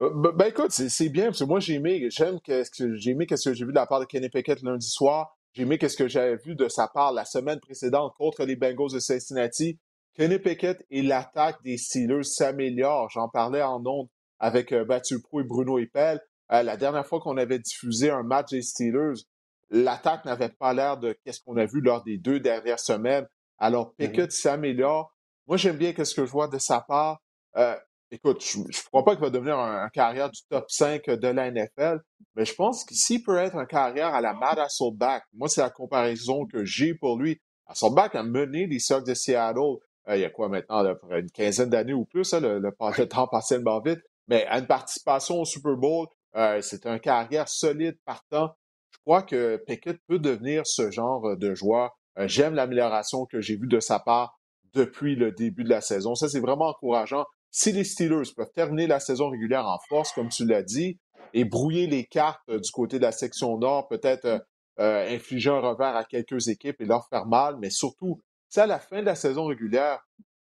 S1: Ben, ben, écoute, c'est bien, parce que moi j'ai aimé, j'aime que j'ai aimé ce que j'ai vu de la part de Kenny Pickett lundi soir. J'ai aimé ce que j'avais vu de sa part la semaine précédente contre les Bengals de Cincinnati. Kenny Pickett et l'attaque des Steelers s'améliorent. J'en parlais en ondes avec euh, Prou et Bruno Eppel. Euh, la dernière fois qu'on avait diffusé un match des Steelers, l'attaque n'avait pas l'air de ce qu'on a vu lors des deux dernières semaines. Alors, mm-hmm. Pickett s'améliore. Moi, j'aime bien ce que je vois de sa part. Euh, écoute, je ne crois pas qu'il va devenir un, carrière du top 5 de la NFL, mais je pense qu'ici peut être un carrière à la Matt Hasselback. Moi, c'est la comparaison que j'ai pour lui. Hasselback a mené les Sox de Seattle euh, il y a quoi maintenant, une quinzaine d'années ou plus, hein, le, le, temps passait tellement vite, mais à une participation au Super Bowl, euh, c'est un carrière solide partant. Je crois que Pickett peut devenir ce genre de joueur. Euh, j'aime l'amélioration que j'ai vue de sa part depuis le début de la saison. Ça, c'est vraiment encourageant si les Steelers peuvent terminer la saison régulière en force, comme tu l'as dit, et brouiller les cartes euh, du côté de la section nord, peut-être euh, euh, infliger un revers à quelques équipes et leur faire mal, mais surtout, si à la fin de la saison régulière,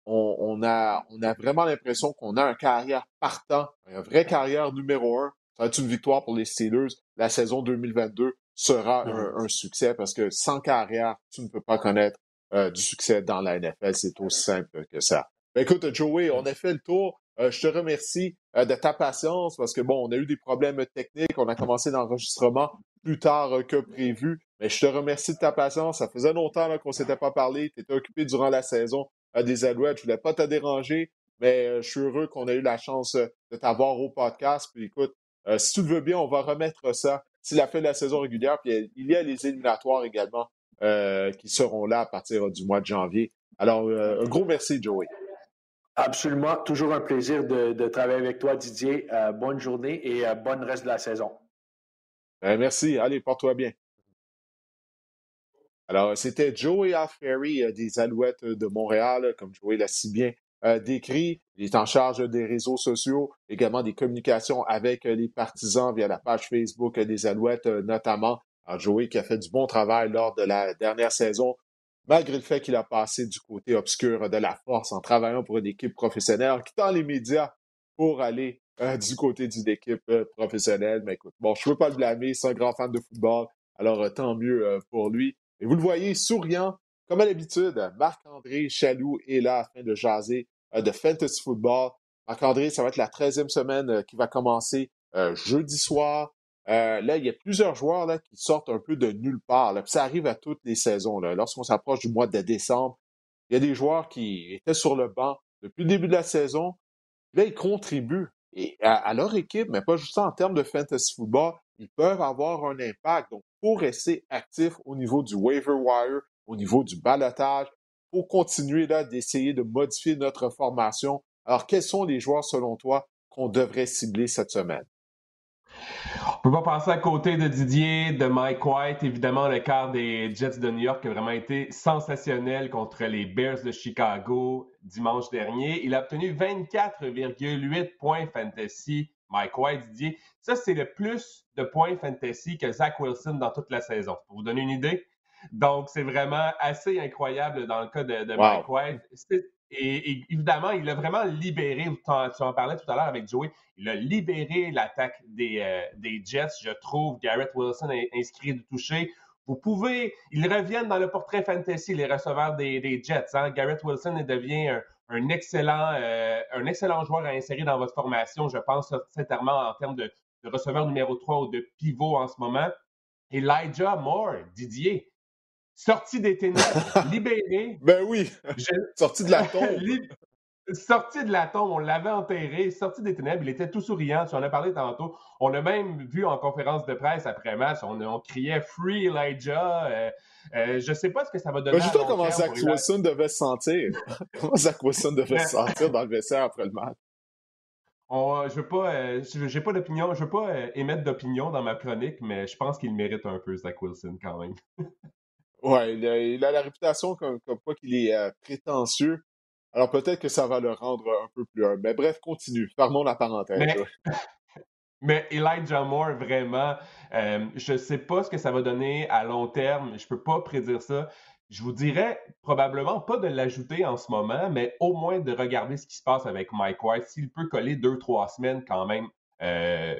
S1: on, a, on a vraiment l'impression qu'on a un carrière partant, un vrai carrière numéro un, ça va être une victoire pour les Steelers? La saison 2022 sera un, succès parce que sans carrière, tu ne peux pas connaître du succès dans la NFL. C'est aussi simple que ça. Ben, écoute, Joey, on a fait le tour. Euh, je te remercie euh, de ta patience parce que bon, on a eu des problèmes techniques. On a commencé l'enregistrement plus tard euh, que prévu. Mais je te remercie de ta patience. Ça faisait longtemps qu'on ne s'était pas parlé. Tu étais occupé durant la saison des Alouettes. Je voulais pas te déranger, mais je suis heureux qu'on ait eu la chance de t'avoir au podcast. Puis écoute, si tu le veux bien, on va remettre ça si la fin de la saison régulière. Puis il y a les éliminatoires également qui seront là à partir du mois de janvier. Alors, un gros merci, Joey.
S2: Absolument. Toujours un plaisir de, travailler avec toi, Didier. Euh, bonne journée et euh, bonne reste de la saison.
S1: Ben, merci. Allez, porte-toi bien. Alors, c'était Joey euh, des Alouettes de Montréal, comme Joey l'a si bien décrit. Il est en charge des réseaux sociaux, également des communications avec les partisans via la page Facebook des Alouettes notamment. Alors, Joey qui a fait du bon travail lors de la dernière saison malgré le fait qu'il a passé du côté obscur de la force en travaillant pour une équipe professionnelle, quittant les médias pour aller euh, du côté d'une équipe euh, professionnelle. Mais écoute, bon, je ne veux pas le blâmer, c'est un grand fan de football, alors euh, tant mieux pour lui. Et vous le voyez, souriant, comme à l'habitude, Marc-André Chaloux est là afin de jaser de fantasy football. Marc-André, ça va être la 13e semaine qui va commencer jeudi soir. Euh, là, il y a plusieurs joueurs là, qui sortent un peu de nulle part. Ça arrive à toutes les saisons. Lorsqu'on s'approche du mois de décembre, il y a des joueurs qui étaient sur le banc depuis le début de la saison. Là, ils contribuent à, leur équipe, mais pas juste en termes de fantasy football. Ils peuvent avoir un impact. Donc, pour rester actif au niveau du waiver wire, au niveau du balotage, continuer là d'essayer de modifier notre formation. Alors, quels sont les joueurs, selon toi, qu'on devrait cibler cette semaine?
S3: On peut pas passer à côté de Didier, de Mike White. Évidemment, le quart des Jets de New York a vraiment été sensationnel contre les Bears de Chicago dimanche dernier. Il a obtenu 24,8 points fantasy. Mike White, Didier. Ça, c'est le plus de points fantasy que Zach Wilson dans toute la saison. Pour vous donner une idée. Donc, c'est vraiment assez incroyable dans le cas de, Mike White. Et, évidemment, il a vraiment libéré, tu en parlais tout à l'heure avec Joey, il a libéré l'attaque des, euh, des Jets. Je trouve Garrett Wilson est inscrit de toucher. Vous pouvez, ils reviennent dans le portrait fantasy, les receveurs des, Jets. Hein. Garrett Wilson devient un, excellent, euh, un excellent joueur à insérer dans votre formation, je pense sincèrement en termes de, receveur numéro 3 ou de pivot en ce moment. Elijah Moore, Didier, sorti des ténèbres, libéré.
S1: Ben oui, sorti de la tombe.
S3: sorti de la tombe, on l'avait enterré, sorti des ténèbres, il était tout souriant, tu en as parlé tantôt. On l'a même vu en conférence de presse après match, on, criait Free Elijah. Euh, euh, je ne sais pas ce que ça va donner.
S1: Ben, juste comment Zach Wilson devait se sentir. comment Zach Wilson devait se sentir dans le vestiaire après le match.
S3: je veux pas, euh, j'ai pas d'opinion, je veux pas émettre d'opinion dans ma chronique, mais je pense qu'il mérite un peu Zach Wilson quand même.
S1: Ouais, il a, la réputation comme, comme quoi qu'il est prétentieux. Alors peut-être que ça va le rendre un peu plus humble. Mais bref, continue. Fermons la parenthèse.
S3: Mais, Elijah Moore, vraiment, euh, je ne sais pas ce que ça va donner à long terme. Je ne peux pas prédire ça. Je vous dirais probablement pas de l'ajouter en ce moment, mais au moins de regarder ce qui se passe avec Mike White. S'il peut coller deux, trois semaines quand même, euh,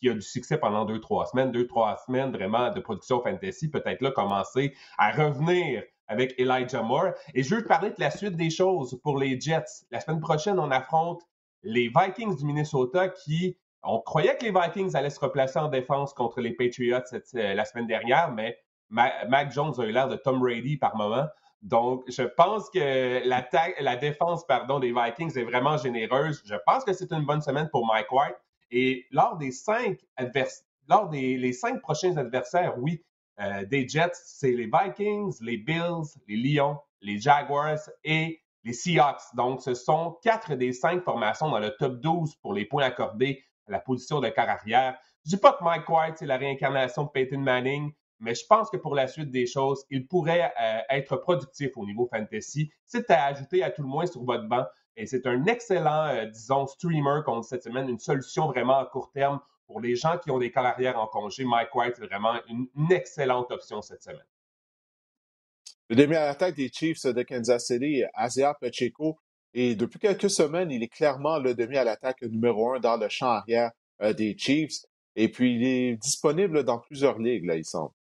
S3: qui a du succès pendant deux, trois semaines, deux, trois semaines vraiment de production fantasy, peut-être là commencer à revenir avec Elijah Moore. Et je veux te parler de la suite des choses pour les Jets. La semaine prochaine, on affronte les Vikings du Minnesota qui, on croyait que les Vikings allaient se replacer en défense contre les Patriots euh, la semaine dernière, mais Mac Jones a eu l'air de Tom Brady par moment. Donc, je pense que la, défense des Vikings est vraiment généreuse. Je pense que c'est une bonne semaine pour Mike White. Et lors des cinq lors des les cinq prochains adversaires, oui, euh, des Jets, c'est les Vikings, les Bills, les Lions, les Jaguars et les Seahawks. Donc, ce sont quatre des cinq formations dans le top 12 pour les points accordés à la position de quart arrière. Je dis pas que Mike White, c'est la réincarnation de Peyton Manning, mais je pense que pour la suite des choses, il pourrait euh, être productif au niveau fantasy. C'est à ajouter à tout le moins sur votre banc. Et c'est un excellent, euh, disons, streamer contre cette semaine, une solution vraiment à court terme pour les gens qui ont des carrières en congé, Mike White est vraiment une, excellente option cette semaine.
S1: Le demi à l'attaque des Chiefs de Kansas City, Asia Pacheco, et depuis quelques semaines, il est clairement le demi à l'attaque numéro un dans le champ arrière euh, des Chiefs. Et puis, il est disponible dans plusieurs ligues, là, il semble.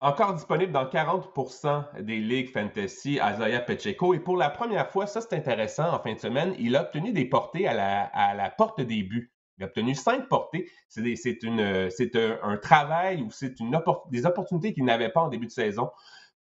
S3: Encore disponible dans 40% des ligues fantasy, Isaiah Pacheco. Et pour la première fois, ça c'est intéressant, en fin de semaine, il a obtenu des portées à la, porte des buts. Il a obtenu cinq portées. C'est un, travail ou c'est des opportunités qu'il n'avait pas en début de saison.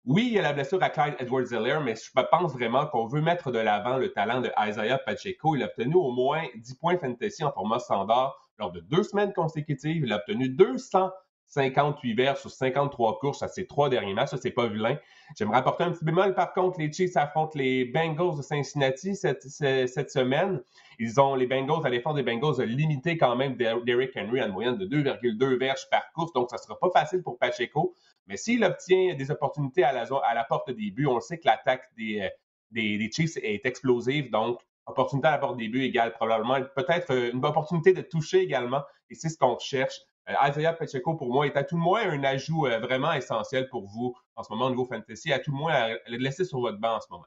S3: Oui, il y a la blessure à Clyde Edwards-Helaire, mais je pense vraiment qu'on veut mettre de l'avant le talent de Isaiah Pacheco. Il a obtenu au moins 10 points fantasy en format standard lors de deux semaines consécutives. Il a obtenu 200 58 verts sur 53 courses à ces trois derniers matchs. Ça, c'est pas vilain. J'aimerais apporter un petit bémol. Par contre, les Chiefs affrontent les Bengals de Cincinnati cette, semaine. Ils ont les Bengals, la défense des Bengals limité quand même Derrick Henry à une moyenne de 2,2 verges par course. Donc, ça sera pas facile pour Pacheco. Mais s'il obtient des opportunités à la, à porte des buts, on sait que l'attaque des, des, Chiefs est explosive. Donc, opportunité à la porte des buts égale probablement peut-être une opportunité de toucher également. Et c'est ce qu'on recherche. Euh, Isaiah Pacheco, pour moi, est à tout le moins un ajout euh, vraiment essentiel pour vous en ce moment au niveau fantasy, à tout le moins à le laisser sur votre banc en ce moment.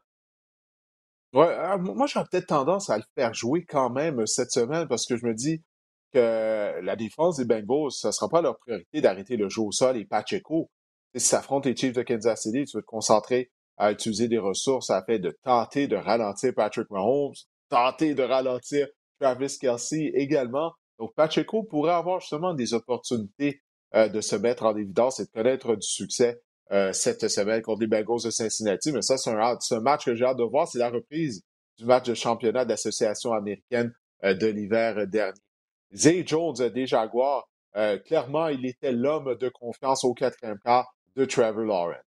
S1: Ah, moi, j'aurais peut-être tendance à le faire jouer quand même euh, cette semaine parce que je me dis que la défense des Bengals, ce ne sera pas leur priorité d'arrêter le jeu au sol et Pacheco. Si ça les Chiefs de Kansas City, tu vas te concentrer à utiliser des ressources à fait de tenter de ralentir Patrick Mahomes, tenter de ralentir Travis Kelsey également. Donc, Pacheco pourrait avoir justement des opportunités euh, de se mettre en évidence et de connaître du succès euh, cette semaine contre les Bengals de Cincinnati. Mais ça, c'est un, match que j'ai hâte de voir. C'est la reprise du match de championnat d'Association américaine euh, de l'hiver dernier. Zay Jones des Jaguars, clairement, il était l'homme de confiance au quatrième quart de Trevor Lawrence.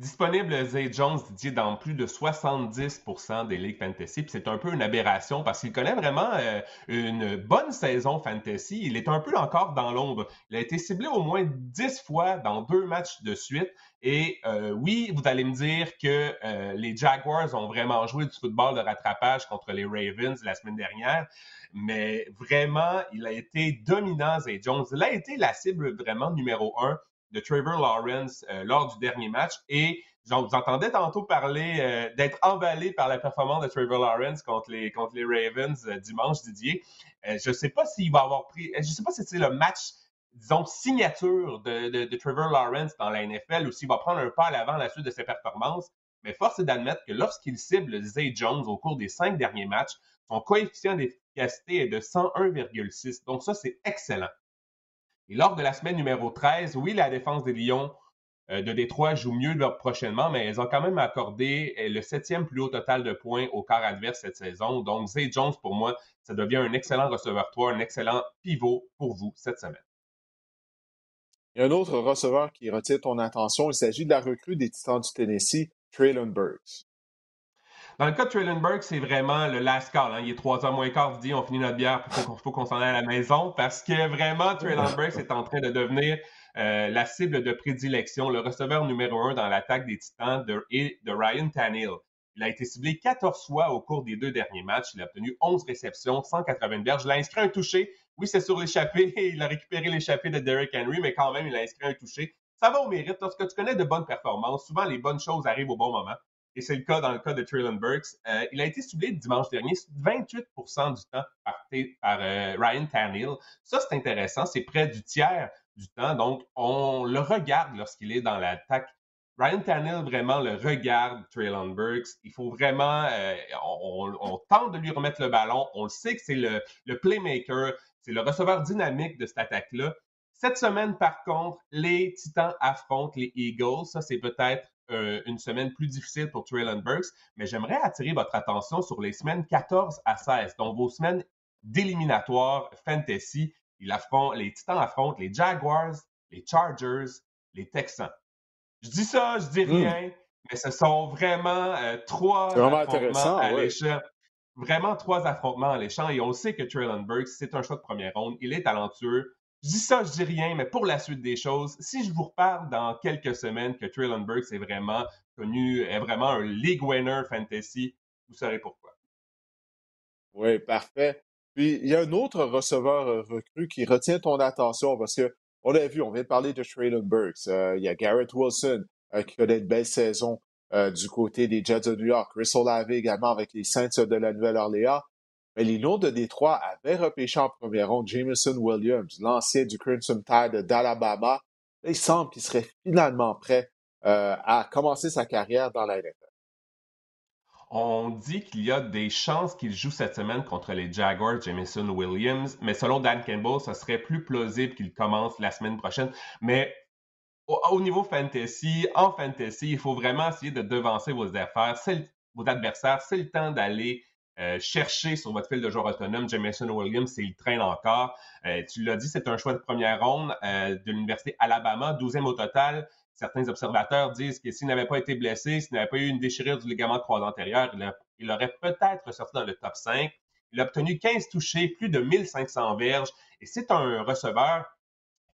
S3: Disponible Zay Jones, Didier, dans plus de 70% des ligues fantasy. Puis c'est un peu une aberration parce qu'il connaît vraiment euh, une bonne saison fantasy. Il est un peu encore dans l'ombre. Il a été ciblé au moins 10 fois dans deux matchs de suite. Et euh, oui, vous allez me dire que euh, les Jaguars ont vraiment joué du football de rattrapage contre les Ravens la semaine dernière. Mais vraiment, il a été dominant, Zay Jones. Il a été la cible vraiment numéro un de Trevor Lawrence euh, lors du dernier match. Et Donc, vous entendez tantôt parler euh, d'être emballé par la performance de Trevor Lawrence contre les, contre les Ravens euh, dimanche, Didier. Je ne sais pas s'il va avoir pris. Je ne sais pas si c'est le match, disons, signature de, de, Trevor Lawrence dans la NFL ou s'il va prendre un pas à l'avant à la suite de ses performances. Mais force est d'admettre que lorsqu'il cible Zay Jones au cours des cinq derniers matchs, son coefficient d'efficacité est de 101,6. Donc, ça, c'est excellent. Et lors de la semaine numéro 13, oui, la défense des Lions euh, de Détroit joue mieux prochainement, mais elles ont quand même accordé euh, le septième plus haut total de points au quart adverse cette saison. Donc, Zay Jones, pour moi, ça devient un excellent receveur 3, un excellent pivot pour vous cette semaine.
S1: Il y a un autre receveur qui retient ton attention. Il s'agit de la recrue des Titans du Tennessee, Traylon Burks.
S3: Dans le cas de Traylon Burks, c'est vraiment le last call. Hein. Il est 3 h moins quart, dit on finit notre bière, il faut qu'on s'en aille à la maison parce que vraiment, Traylon Burks est en train de devenir euh, la cible de prédilection, le receveur numéro un dans l'attaque des Titans de, de Ryan Tannehill. Il a été ciblé 14 fois au cours des deux derniers matchs. Il a obtenu 11 réceptions, 180 verges. Il a inscrit un touché. Oui, c'est sur l'échappée. Il a récupéré l'échappée de Derrick Henry, mais quand même, il a inscrit un touché. Ça va au mérite. Lorsque tu connais de bonnes performances, souvent les bonnes choses arrivent au bon moment. Et c'est le cas dans le cas de Traylon Burks. Euh, il a été ciblé dimanche dernier 28% du temps par, euh, Ryan Tannehill. Ça, c'est intéressant. C'est près du tiers du temps. Donc, on le regarde lorsqu'il est dans l'attaque. Ryan Tannehill vraiment le regarde, Traylon Burks. Il faut vraiment, euh, on, tente de lui remettre le ballon. On le sait que c'est le, playmaker, c'est le receveur dynamique de cette attaque-là. Cette semaine, par contre, les Titans affrontent les Eagles. Ça, c'est peut-être euh, une semaine plus difficile pour Traylon Burks, mais j'aimerais attirer votre attention sur les semaines 14 à 16, donc vos semaines d'éliminatoire fantasy les Titans affrontent les Jaguars, les Chargers, les Texans. Je dis ça, je dis hmm. rien, mais ce sont vraiment euh, trois affrontements à l'échelle. Vraiment trois affrontements l'échelle. Et on sait que Traylon Burks, c'est un choix de première ronde. Il est talentueux. Je dis ça, je dis rien, mais pour la suite des choses, si je vous reparle dans quelques semaines que Traylon Burks est vraiment connu, est vraiment un league winner fantasy, vous saurez pourquoi.
S1: Oui, parfait. Puis, il y a un autre receveur euh, recru qui retient ton attention parce que on l'a vu, on vient de parler de Traylon Burks. Euh, il y a Garrett Wilson euh, qui connaît une belle saison du côté des Jets de New York. Chris Olave également avec les Saints de la Nouvelle-Orléans. Mais les Lions de Détroit avaient repêché en première ronde Jameson Williams, l'ancien du Crimson Tide d'Alabama. Il semble qu'il serait finalement prêt à commencer sa carrière dans la NFL.
S3: On dit qu'il y a des chances qu'il joue cette semaine contre les Jaguars, Jameson Williams, mais selon Dan Campbell, ce serait plus plausible qu'il commence la semaine prochaine. Mais au, niveau fantasy, en fantasy, il faut vraiment essayer de devancer vos affaires, vos adversaires. C'est le temps d'aller euh, chercher sur votre fil de joueur autonome Jameson Williams s'il traîne encore. Euh, tu l'as dit, c'est un choix de première ronde euh, de l'Université Alabama, 12e au total certains observateurs disent que s'il n'avait pas été blessé, s'il n'avait pas eu une déchirure du ligament croisé antérieur, il, aurait peut-être sorti dans le top 5. Il a obtenu 15 touchés, plus de 1500 verges, et c'est un receveur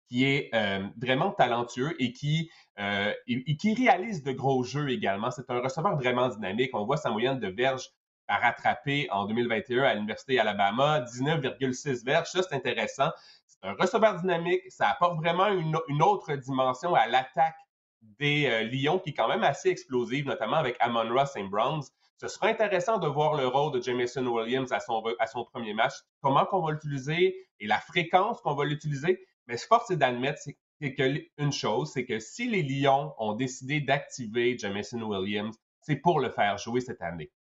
S3: qui est euh, vraiment talentueux et qui, qui réalise de gros jeux également. C'est un receveur vraiment dynamique. On voit sa moyenne de verges à rattraper en 2021 à l'Université Alabama, 19,6 verges. Ça, c'est intéressant. C'est un receveur dynamique. Ça apporte vraiment une autre dimension à l'attaque des euh, Lions qui est quand même assez explosive, notamment avec Amon Ross et Browns. Ce sera intéressant de voir le rôle de Jameson Williams à son, premier match, comment qu'on va l'utiliser et la fréquence qu'on va l'utiliser. Mais force est d'admettre c'est que une chose, c'est que si les Lions ont décidé d'activer Jameson Williams, c'est pour le faire jouer cette année.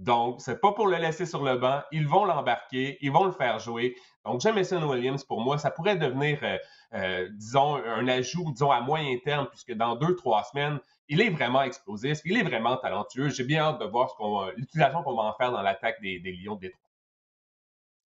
S3: Donc, c'est pas pour le laisser sur le banc. Ils vont l'embarquer, ils vont le faire jouer. Donc, Jameson Williams, pour moi, ça pourrait devenir, euh, euh, disons, un ajout, disons, à moyen terme, puisque dans deux, trois semaines, il est vraiment explosif, il est vraiment talentueux. J'ai bien hâte de voir l'utilisation qu'on va en faire dans l'attaque des, Lions de Détroit.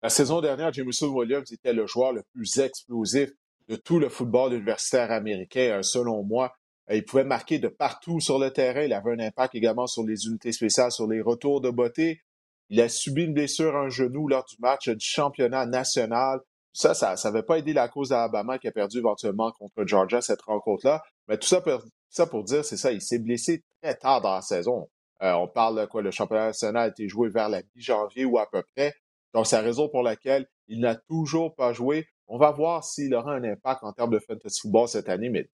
S1: La saison dernière, Jameson Williams était le joueur le plus explosif de tout le football universitaire américain, euh, selon moi. Il pouvait marquer de partout sur le terrain. Il avait un impact également sur les unités spéciales, sur les retours de beauté. Il a subi une blessure à un genou lors du match du championnat national. Ça, ça n'avait pas aidé la cause d'Alabama qui a perdu éventuellement contre Georgia cette rencontre-là. Mais tout ça, pour, ça pour dire, c'est ça, il s'est blessé très tard dans la saison. Euh, on parle de quoi? Le championnat national a été joué vers la mi-janvier ou à peu près. Donc, c'est la raison pour laquelle il n'a toujours pas joué. On va voir s'il aura un impact en termes de fantasy football cette année, mais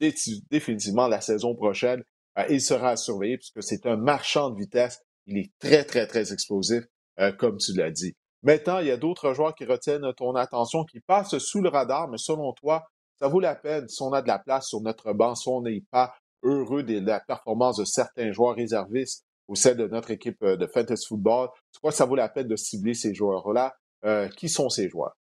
S1: définitivement la saison prochaine, il sera à surveiller puisque c'est un marchand de vitesse. Il est très, très, très explosif, comme tu l'as dit. Maintenant, il y a d'autres joueurs qui retiennent ton attention, qui passent sous le radar, mais selon toi, ça vaut la peine si on a de la place sur notre banc, si on n'est pas heureux de la performance de certains joueurs réservistes au sein de notre équipe de fantasy football. Tu crois que ça vaut la peine de cibler ces joueurs-là? qui sont ces joueurs?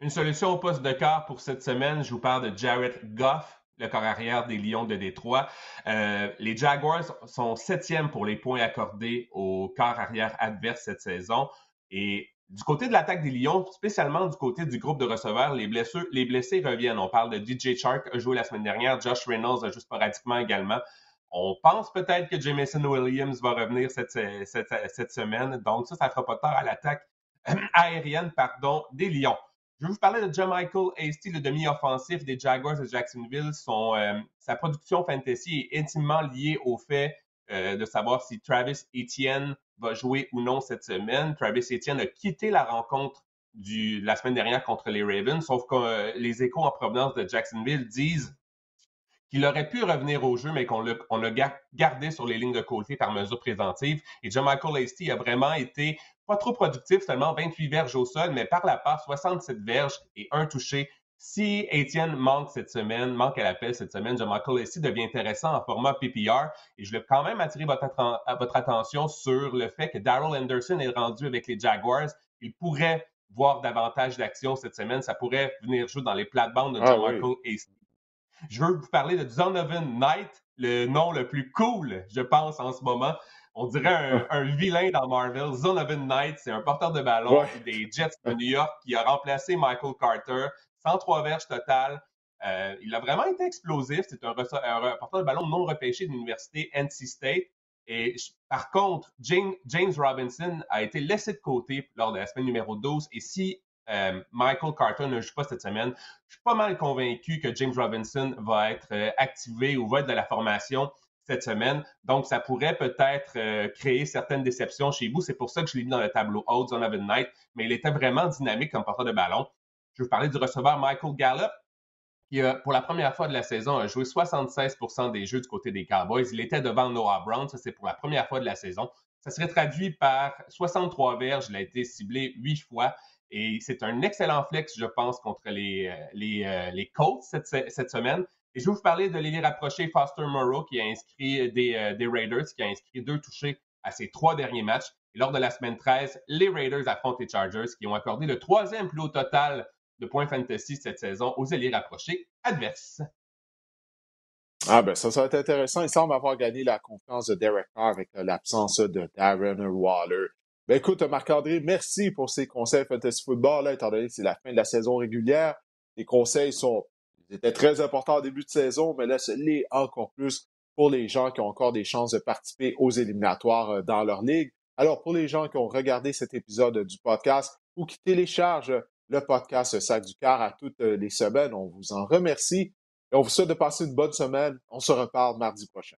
S3: Une solution au poste de quart pour cette semaine, je vous parle de Jarrett Goff, le corps arrière des Lions de Détroit. Euh, les Jaguars sont septièmes pour les points accordés au corps arrière adverse cette saison. Et du côté de l'attaque des Lions, spécialement du côté du groupe de receveurs, les, blessés, les blessés reviennent. On parle de DJ Shark, a joué la semaine dernière, Josh Reynolds a joué sporadiquement également. On pense peut-être que Jameson Williams va revenir cette, semaine. Donc ça, ça ne fera pas tard à l'attaque aérienne pardon, des Lions. Je vais vous parler de John Michael Hasty, le demi-offensif des Jaguars de Jacksonville. Son, euh, sa production fantasy est intimement liée au fait euh, de savoir si Travis Etienne va jouer ou non cette semaine. Travis Etienne a quitté la rencontre du, la semaine dernière contre les Ravens, sauf que euh, les échos en provenance de Jacksonville disent qu'il aurait pu revenir au jeu, mais qu'on l'a gardé sur les lignes de côté par mesure préventive. Et John Michael Hasty a vraiment été pas trop productif, seulement 28 verges au sol, mais par la part, 67 verges et un touché. Si Étienne manque cette semaine, manque à l'appel cette semaine, John Michael Hasty devient intéressant en format PPR. Et je voulais quand même attirer votre, votre attention sur le fait que Daryl Anderson est rendu avec les Jaguars. Il pourrait voir davantage d'action cette semaine. Ça pourrait venir jouer dans les plates-bandes de ah John Michael Hasty. Je veux vous parler de Donovan Knight, le nom le plus cool, je pense, en ce moment. On dirait un, vilain dans Marvel. Donovan Knight, c'est un porteur de ballon des Jets de New York qui a remplacé Michael Carter. 103 verges totales. Euh, il a vraiment été explosif. C'est un, porteur de ballon non repêché de l'université NC State. Et par contre, James, James, Robinson a été laissé de côté lors de la semaine numéro 12. Et si euh, Michael Carter ne joue pas cette semaine. Je suis pas mal convaincu que James Robinson va être euh, activé ou va être de la formation cette semaine. Donc, ça pourrait peut-être euh, créer certaines déceptions chez vous. C'est pour ça que je l'ai mis dans le tableau haut, Zone of Night, mais il était vraiment dynamique comme porteur de ballon. Je vais vous parler du receveur Michael Gallup, qui, pour la première fois de la saison, a joué 76% des jeux du côté des Cowboys. Il était devant Noah Brown, ça c'est pour la première fois de la saison. Ça serait traduit par 63 verges. Il a été ciblé huit fois. Et c'est un excellent flex, je pense, contre les, euh, les, euh, les Colts cette, cette, semaine. Et je vais vous parler de l'ailier rapproché Foster Moreau, qui a inscrit des, euh, des, Raiders, qui a inscrit deux touchés à ses trois derniers matchs. Et lors de la semaine 13, les Raiders affrontent les Chargers, qui ont accordé le troisième plus haut total de points fantasy cette saison aux ailiers rapprochés adverses.
S1: Ah ben ça, ça va être intéressant. Il semble avoir gagné la confiance de Derek Carr avec l'absence de Darren Waller. Ben écoute, Marc-André, merci pour ces conseils Fantasy Football, là, étant donné que c'est la fin de la saison régulière. Les conseils sont étaient très importants au début de saison, mais là, c'est l'est encore plus pour les gens qui ont encore des chances de participer aux éliminatoires euh, dans leur ligue. Alors, pour les gens qui ont regardé cet épisode du podcast ou qui téléchargent le podcast Sac du Car à toutes euh, les semaines, on vous en remercie et on vous souhaite de passer une bonne semaine. On se reparle mardi prochain.